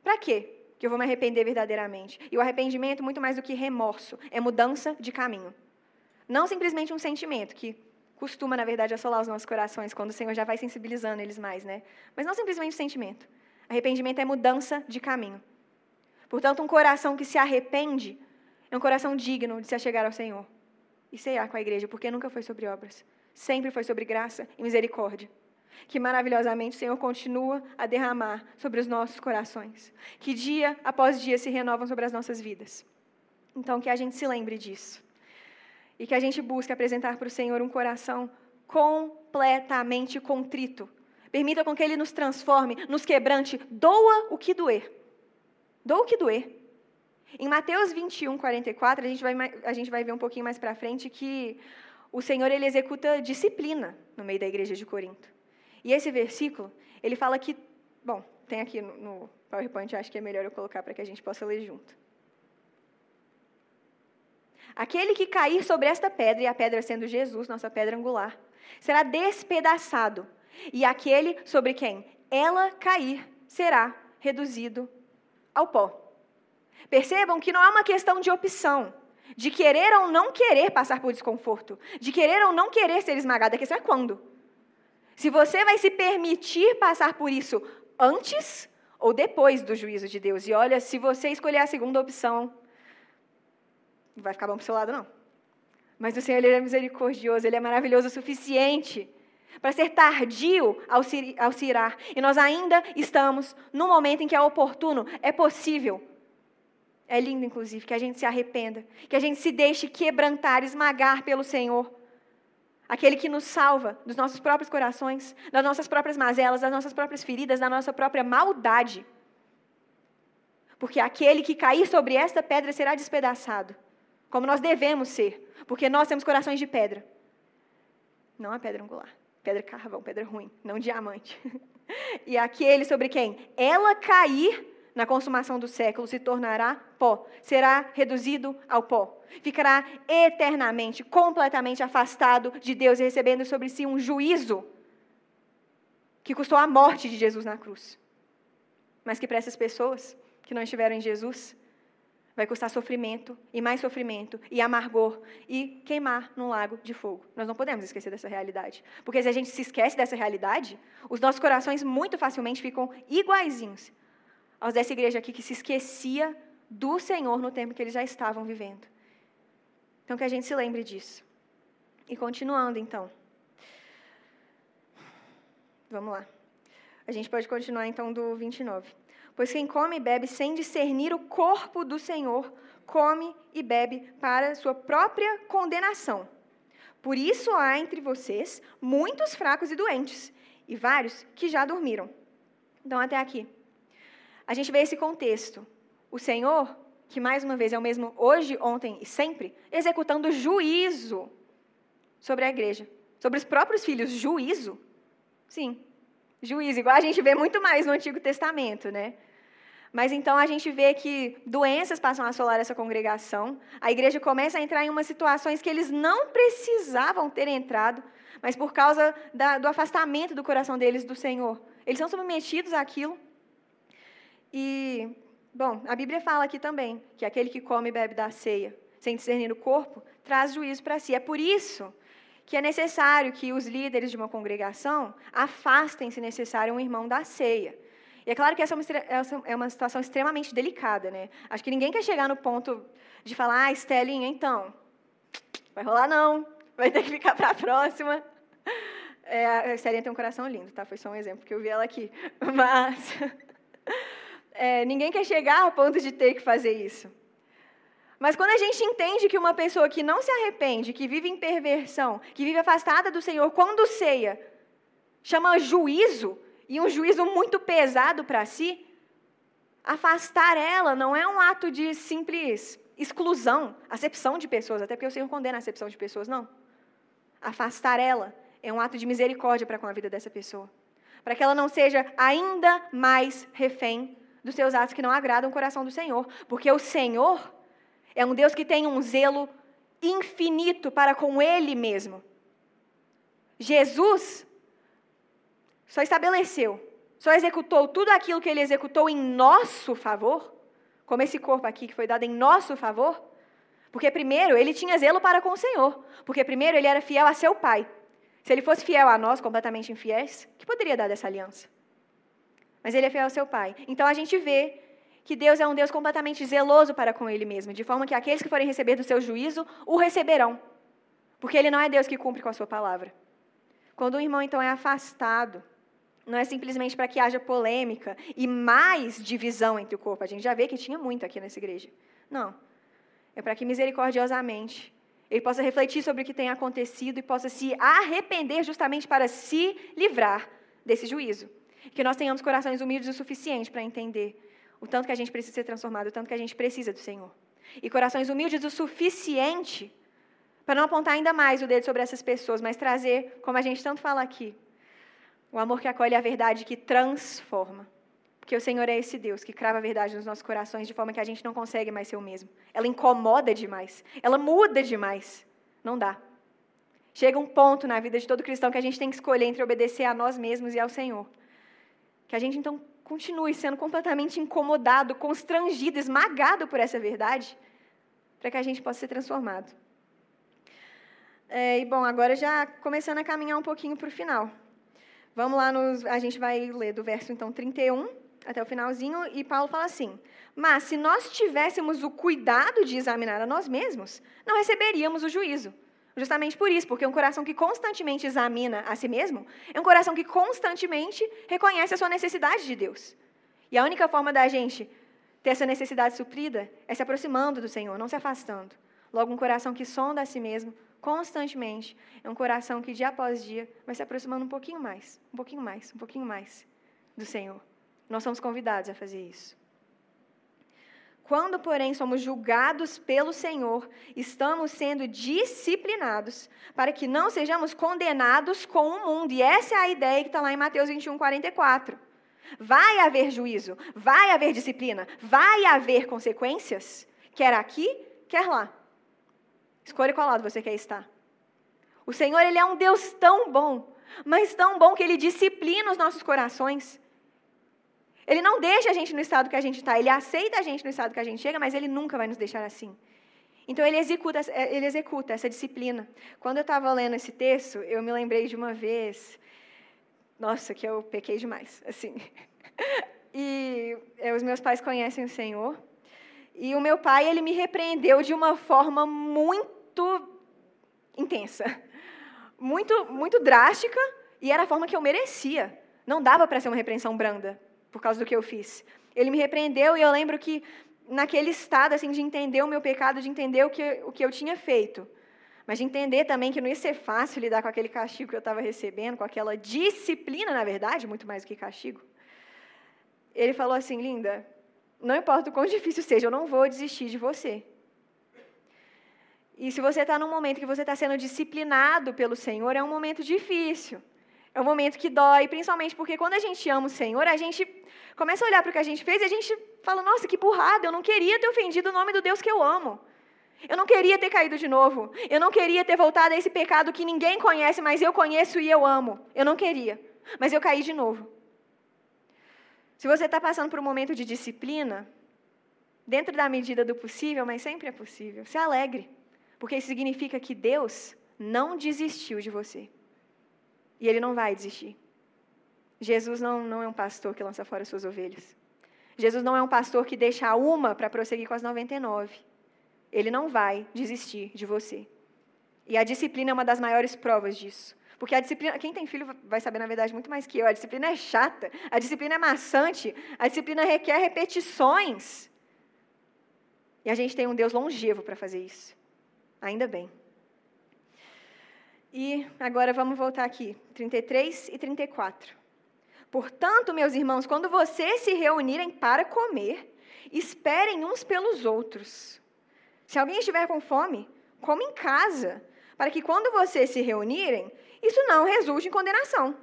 Para quê? Que eu vou me arrepender verdadeiramente. E o arrependimento, muito mais do que remorso, é mudança de caminho. Não simplesmente um sentimento que costuma, na verdade, assolar os nossos corações quando o Senhor já vai sensibilizando eles mais, né? Mas não simplesmente sentimento. Arrependimento é mudança de caminho. Portanto, um coração que se arrepende é um coração digno de se achegar ao Senhor e cear com a igreja, porque nunca foi sobre obras, sempre foi sobre graça e misericórdia. Que maravilhosamente o Senhor continua a derramar sobre os nossos corações, que dia após dia se renovam sobre as nossas vidas. Então, que a gente se lembre disso e que a gente busque apresentar para o Senhor um coração completamente contrito. Permita com que Ele nos transforme, nos quebrante, doa o que doer. Doa o que doer. Em Mateus 21, 44, a gente vai, a gente vai ver um pouquinho mais para frente que o Senhor ele executa disciplina no meio da igreja de Corinto. E esse versículo, ele fala que, bom, tem aqui no, no PowerPoint, acho que é melhor eu colocar para que a gente possa ler junto. Aquele que cair sobre esta pedra, e a pedra sendo Jesus, nossa pedra angular, será despedaçado, e aquele sobre quem ela cair será reduzido ao pó. Percebam que não é uma questão de opção, de querer ou não querer passar por desconforto, de querer ou não querer ser esmagado. A questão é quando. Se você vai se permitir passar por isso antes ou depois do juízo de Deus. E olha, se você escolher a segunda opção, não vai ficar bom para o seu lado, não. Mas o Senhor ele é misericordioso, Ele é maravilhoso o suficiente para ser tardio ao se irar. E nós ainda estamos no momento em que é oportuno, é possível. É lindo, inclusive, que a gente se arrependa, que a gente se deixe quebrantar, esmagar pelo Senhor. Aquele que nos salva dos nossos próprios corações, das nossas próprias mazelas, das nossas próprias feridas, da nossa própria maldade. Porque aquele que cair sobre esta pedra será despedaçado como nós devemos ser, porque nós temos corações de pedra. Não a pedra angular, pedra carvão, pedra ruim, não diamante. *laughs* e aquele sobre quem ela cair na consumação do século se tornará pó, será reduzido ao pó. Ficará eternamente, completamente afastado de Deus e recebendo sobre si um juízo que custou a morte de Jesus na cruz. Mas que para essas pessoas que não estiveram em Jesus, vai custar sofrimento e mais sofrimento e amargor e queimar num lago de fogo. Nós não podemos esquecer dessa realidade, porque se a gente se esquece dessa realidade, os nossos corações muito facilmente ficam iguaizinhos aos dessa igreja aqui que se esquecia do Senhor no tempo que eles já estavam vivendo. Então que a gente se lembre disso. E continuando então. Vamos lá. A gente pode continuar então do 29. Pois quem come e bebe sem discernir o corpo do Senhor, come e bebe para sua própria condenação. Por isso há entre vocês muitos fracos e doentes, e vários que já dormiram. Então, até aqui. A gente vê esse contexto. O Senhor, que mais uma vez é o mesmo hoje, ontem e sempre, executando juízo sobre a igreja, sobre os próprios filhos. Juízo? Sim, juízo, igual a gente vê muito mais no Antigo Testamento, né? Mas então a gente vê que doenças passam a assolar essa congregação, a igreja começa a entrar em umas situações que eles não precisavam ter entrado, mas por causa da, do afastamento do coração deles do Senhor. Eles são submetidos àquilo. E, bom, a Bíblia fala aqui também que aquele que come e bebe da ceia, sem discernir o corpo, traz juízo para si. É por isso que é necessário que os líderes de uma congregação afastem, se necessário, um irmão da ceia. E é claro que essa é uma é situação extremamente delicada, né? Acho que ninguém quer chegar no ponto de falar, ah, Estelinha, então, vai rolar não, vai ter que ficar para a próxima. É, a Estelinha tem um coração lindo, tá? Foi só um exemplo que eu vi ela aqui. *laughs* Mas é, ninguém quer chegar ao ponto de ter que fazer isso. Mas quando a gente entende que uma pessoa que não se arrepende, que vive em perversão, que vive afastada do Senhor, quando ceia, chama juízo, e um juízo muito pesado para si, afastar ela não é um ato de simples exclusão, acepção de pessoas, até porque o Senhor condena a acepção de pessoas, não. Afastar ela é um ato de misericórdia para com a vida dessa pessoa, para que ela não seja ainda mais refém dos seus atos que não agradam o coração do Senhor, porque o Senhor é um Deus que tem um zelo infinito para com Ele mesmo. Jesus só estabeleceu, só executou tudo aquilo que Ele executou em nosso favor, como esse corpo aqui que foi dado em nosso favor, porque primeiro ele tinha zelo para com o Senhor, porque primeiro ele era fiel a seu Pai. Se ele fosse fiel a nós, completamente infiéis, que poderia dar dessa aliança? Mas ele é fiel ao seu Pai. Então a gente vê que Deus é um Deus completamente zeloso para com ele mesmo, de forma que aqueles que forem receber do seu juízo o receberão. Porque ele não é Deus que cumpre com a sua palavra. Quando um irmão então é afastado, não é simplesmente para que haja polêmica e mais divisão entre o corpo. A gente já vê que tinha muito aqui nessa igreja. Não. É para que misericordiosamente ele possa refletir sobre o que tem acontecido e possa se arrepender justamente para se livrar desse juízo. Que nós tenhamos corações humildes o suficiente para entender o tanto que a gente precisa ser transformado, o tanto que a gente precisa do Senhor. E corações humildes o suficiente para não apontar ainda mais o dedo sobre essas pessoas, mas trazer, como a gente tanto fala aqui, o amor que acolhe a verdade que transforma. Porque o Senhor é esse Deus que crava a verdade nos nossos corações de forma que a gente não consegue mais ser o mesmo. Ela incomoda demais. Ela muda demais. Não dá. Chega um ponto na vida de todo cristão que a gente tem que escolher entre obedecer a nós mesmos e ao Senhor. Que a gente então continue sendo completamente incomodado, constrangido, esmagado por essa verdade, para que a gente possa ser transformado. É, e bom, agora já começando a caminhar um pouquinho para o final. Vamos lá, nos, a gente vai ler do verso então 31 até o finalzinho, e Paulo fala assim: Mas se nós tivéssemos o cuidado de examinar a nós mesmos, não receberíamos o juízo. Justamente por isso, porque um coração que constantemente examina a si mesmo é um coração que constantemente reconhece a sua necessidade de Deus. E a única forma da gente ter essa necessidade suprida é se aproximando do Senhor, não se afastando. Logo, um coração que sonda a si mesmo constantemente é um coração que dia após dia vai se aproximando um pouquinho mais, um pouquinho mais, um pouquinho mais do Senhor. Nós somos convidados a fazer isso. Quando, porém, somos julgados pelo Senhor, estamos sendo disciplinados para que não sejamos condenados com o mundo. E essa é a ideia que está lá em Mateus 21, 44. Vai haver juízo, vai haver disciplina, vai haver consequências, quer aqui, quer lá. Escolha qual lado você quer estar. O Senhor, Ele é um Deus tão bom, mas tão bom que Ele disciplina os nossos corações. Ele não deixa a gente no estado que a gente está, ele aceita a gente no estado que a gente chega, mas ele nunca vai nos deixar assim. Então ele executa, ele executa essa disciplina. Quando eu estava lendo esse texto, eu me lembrei de uma vez, nossa, que eu pequei demais, assim. *laughs* E é, os meus pais conhecem o Senhor, e o meu pai ele me repreendeu de uma forma muito intensa, muito muito drástica, e era a forma que eu merecia. Não dava para ser uma repreensão branda por causa do que eu fiz. Ele me repreendeu e eu lembro que naquele estado assim de entender o meu pecado, de entender o que, o que eu tinha feito, mas de entender também que não ia ser fácil lidar com aquele castigo que eu estava recebendo, com aquela disciplina, na verdade, muito mais do que castigo. Ele falou assim, linda, não importa o quão *laughs* difícil seja, eu não vou desistir de você. E se você está num momento que você está sendo disciplinado pelo Senhor, é um momento difícil. É um momento que dói, principalmente porque quando a gente ama o Senhor, a gente começa a olhar para o que a gente fez e a gente fala: nossa, que burrada, eu não queria ter ofendido o nome do Deus que eu amo. Eu não queria ter caído de novo. Eu não queria ter voltado a esse pecado que ninguém conhece, mas eu conheço e eu amo. Eu não queria. Mas eu caí de novo. Se você está passando por um momento de disciplina, dentro da medida do possível, mas sempre é possível, se alegre. Porque isso significa que Deus não desistiu de você. E Ele não vai desistir. Jesus não, não é um pastor que lança fora suas ovelhas. Jesus não é um pastor que deixa uma para prosseguir com as 99. Ele não vai desistir de você. E a disciplina é uma das maiores provas disso. Porque a disciplina, quem tem filho vai saber, na verdade, muito mais que eu. A disciplina é chata, a disciplina é maçante, a disciplina requer repetições. E a gente tem um Deus longevo para fazer isso. Ainda bem. E agora vamos voltar aqui, 33 e 34. Portanto, meus irmãos, quando vocês se reunirem para comer, esperem uns pelos outros. Se alguém estiver com fome, coma em casa, para que quando vocês se reunirem, isso não resulte em condenação.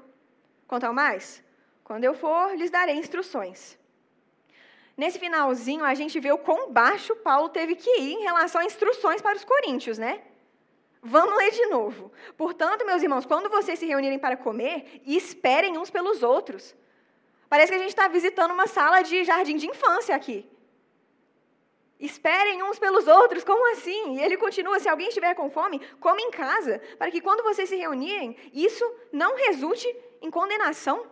Quanto ao mais, quando eu for, lhes darei instruções. Nesse finalzinho, a gente vê o quão baixo Paulo teve que ir em relação a instruções para os coríntios, né? Vamos ler de novo. Portanto, meus irmãos, quando vocês se reunirem para comer, esperem uns pelos outros. Parece que a gente está visitando uma sala de jardim de infância aqui. Esperem uns pelos outros, como assim? E ele continua: se alguém estiver com fome, come em casa, para que quando vocês se reunirem, isso não resulte em condenação.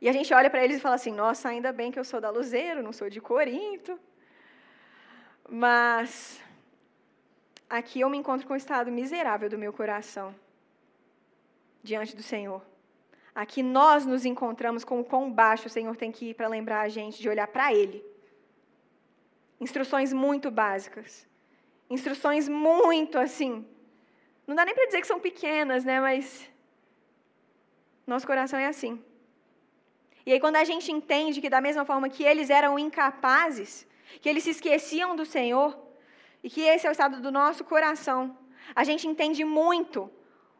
E a gente olha para eles e fala assim: nossa, ainda bem que eu sou da Luzeiro, não sou de Corinto. Mas aqui eu me encontro com o estado miserável do meu coração diante do Senhor. Aqui nós nos encontramos com o quão baixo o Senhor tem que ir para lembrar a gente de olhar para Ele. Instruções muito básicas. Instruções muito assim. Não dá nem para dizer que são pequenas, né? Mas nosso coração é assim. E aí, quando a gente entende que, da mesma forma que eles eram incapazes, que eles se esqueciam do Senhor, e que esse é o estado do nosso coração. A gente entende muito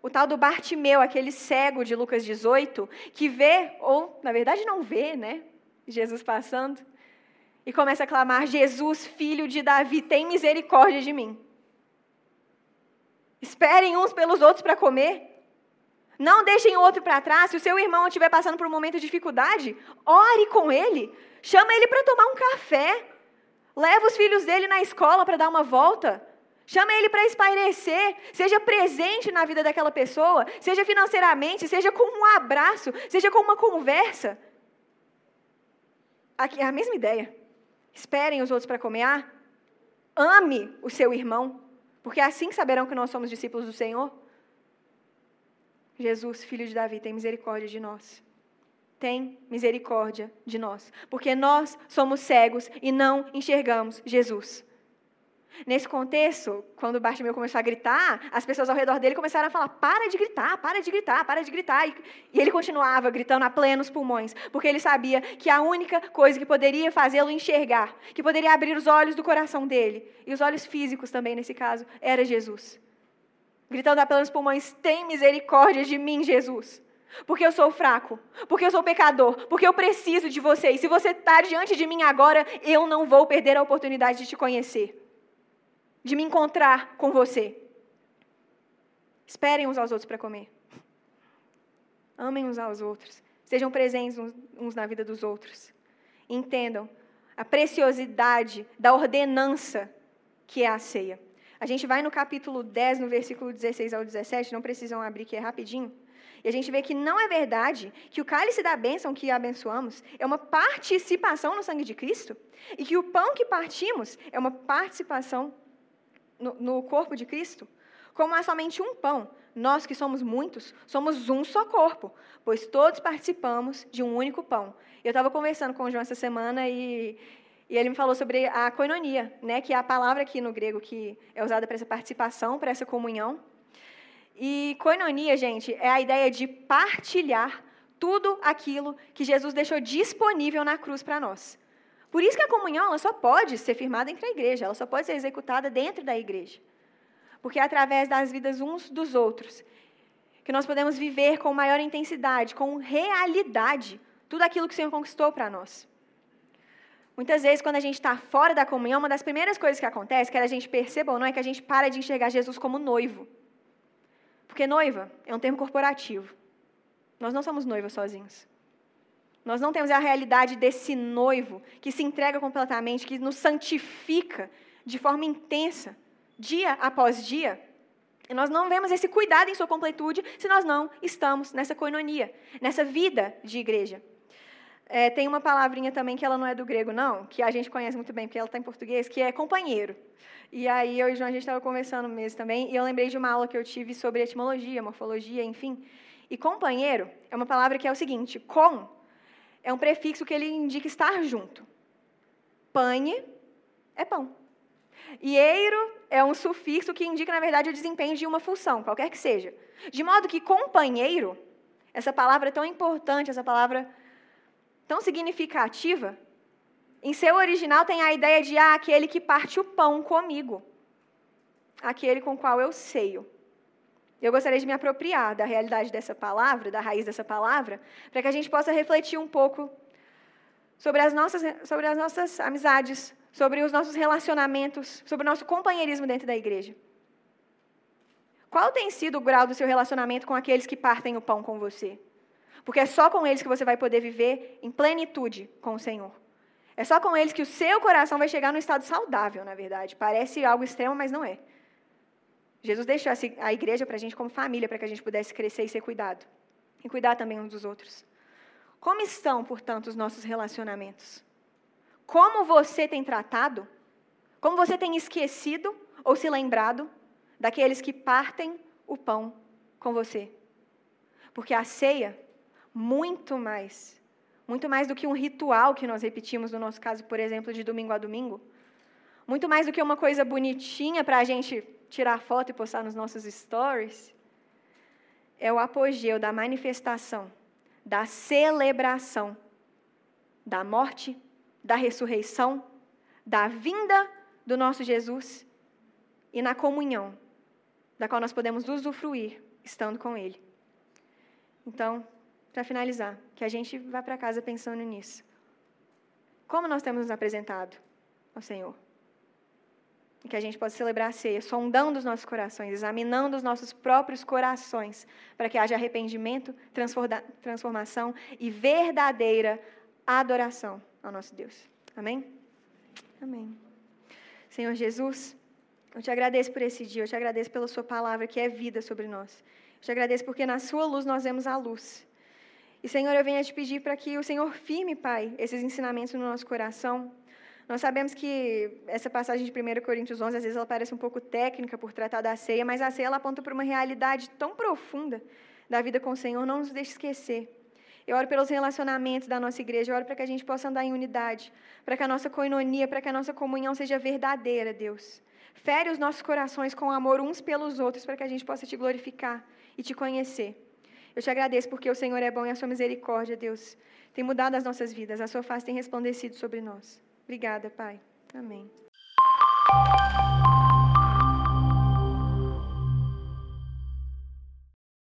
o tal do Bartimeu, aquele cego de Lucas 18, que vê, ou na verdade não vê, né? Jesus passando, e começa a clamar: Jesus, filho de Davi, tem misericórdia de mim. Esperem uns pelos outros para comer. Não deixem o outro para trás. Se o seu irmão estiver passando por um momento de dificuldade, ore com ele. Chama ele para tomar um café. Leva os filhos dele na escola para dar uma volta. Chama ele para espairecer. Seja presente na vida daquela pessoa, seja financeiramente, seja com um abraço, seja com uma conversa. Aqui é a mesma ideia. Esperem os outros para comer. Ah, ame o seu irmão, porque assim saberão que nós somos discípulos do Senhor. Jesus, filho de Davi, tem misericórdia de nós tem misericórdia de nós, porque nós somos cegos e não enxergamos Jesus. Nesse contexto, quando Bartimeu começou a gritar, as pessoas ao redor dele começaram a falar: para de gritar, para de gritar, para de gritar. E ele continuava gritando a plenos pulmões, porque ele sabia que a única coisa que poderia fazê-lo enxergar, que poderia abrir os olhos do coração dele, e os olhos físicos também nesse caso, era Jesus. Gritando a plenos pulmões: tem misericórdia de mim, Jesus. Porque eu sou fraco, porque eu sou pecador, porque eu preciso de você. E se você está diante de mim agora, eu não vou perder a oportunidade de te conhecer, de me encontrar com você. Esperem uns aos outros para comer. Amem uns aos outros. Sejam presentes uns na vida dos outros. Entendam a preciosidade da ordenança que é a ceia. A gente vai no capítulo 10, no versículo 16 ao 17, não precisam abrir que é rapidinho. E a gente vê que não é verdade que o cálice da bênção que abençoamos é uma participação no sangue de Cristo e que o pão que partimos é uma participação no, no corpo de Cristo. Como há somente um pão, nós que somos muitos, somos um só corpo, pois todos participamos de um único pão. Eu estava conversando com o João essa semana e, e ele me falou sobre a koinonia, né, que é a palavra aqui no grego que é usada para essa participação, para essa comunhão. E koinonia, gente, é a ideia de partilhar tudo aquilo que Jesus deixou disponível na cruz para nós. Por isso que a comunhão ela só pode ser firmada entre a igreja, ela só pode ser executada dentro da igreja. Porque é através das vidas uns dos outros que nós podemos viver com maior intensidade, com realidade, tudo aquilo que o Senhor conquistou para nós. Muitas vezes, quando a gente está fora da comunhão, uma das primeiras coisas que acontece, que a gente perceba ou não, é que a gente para de enxergar Jesus como noivo. Porque noiva é um termo corporativo. Nós não somos noivos sozinhos. Nós não temos a realidade desse noivo que se entrega completamente, que nos santifica de forma intensa, dia após dia. E nós não vemos esse cuidado em sua completude se nós não estamos nessa coinonia, nessa vida de igreja. É, tem uma palavrinha também que ela não é do grego, não, que a gente conhece muito bem, porque ela está em português, que é companheiro. E aí eu e o João, a gente estava conversando mesmo também, e eu lembrei de uma aula que eu tive sobre etimologia, morfologia, enfim. E companheiro é uma palavra que é o seguinte, com é um prefixo que ele indica estar junto. Pane é pão. Eiro é um sufixo que indica, na verdade, o desempenho de uma função, qualquer que seja. De modo que companheiro, essa palavra é tão importante, essa palavra tão significativa, em seu original tem a ideia de ah, aquele que parte o pão comigo, aquele com qual eu ceio. Eu gostaria de me apropriar da realidade dessa palavra, da raiz dessa palavra, para que a gente possa refletir um pouco sobre as nossas, sobre as nossas amizades, sobre os nossos relacionamentos, sobre o nosso companheirismo dentro da igreja. Qual tem sido o grau do seu relacionamento com aqueles que partem o pão com você? Porque é só com eles que você vai poder viver em plenitude com o Senhor. É só com eles que o seu coração vai chegar no estado saudável, na verdade. Parece algo extremo, mas não é. Jesus deixou a igreja para a gente como família, para que a gente pudesse crescer e ser cuidado. E cuidar também uns dos outros. Como estão, portanto, os nossos relacionamentos? Como você tem tratado? Como você tem esquecido ou se lembrado daqueles que partem o pão com você? Porque a ceia, muito mais, muito mais do que um ritual que nós repetimos, no nosso caso, por exemplo, de domingo a domingo, muito mais do que uma coisa bonitinha para a gente tirar foto e postar nos nossos stories, é o apogeu da manifestação, da celebração da morte, da ressurreição, da vinda do nosso Jesus e na comunhão, da qual nós podemos usufruir estando com Ele. Então, para finalizar, que a gente vá para casa pensando nisso. Como nós temos nos apresentado ao Senhor? E que a gente possa celebrar a ceia, sondando os nossos corações, examinando os nossos próprios corações, para que haja arrependimento, transformação e verdadeira adoração ao nosso Deus. Amém? Amém. Senhor Jesus, eu te agradeço por esse dia, eu te agradeço pela Sua palavra que é vida sobre nós. Eu te agradeço porque na Sua luz nós vemos a luz. E, Senhor, eu venho a te pedir para que o Senhor firme, Pai, esses ensinamentos no nosso coração. Nós sabemos que essa passagem de 1 Coríntios 11, às vezes ela parece um pouco técnica por tratar da ceia, mas a ceia ela aponta para uma realidade tão profunda da vida com o Senhor, não nos deixe esquecer. Eu oro pelos relacionamentos da nossa igreja, eu oro para que a gente possa andar em unidade, para que a nossa coinonia, para que a nossa comunhão seja verdadeira, Deus. Fere os nossos corações com amor uns pelos outros, para que a gente possa te glorificar e te conhecer. Eu te agradeço porque o Senhor é bom e a sua misericórdia, Deus, tem mudado as nossas vidas. A sua face tem resplandecido sobre nós. Obrigada, Pai. Amém.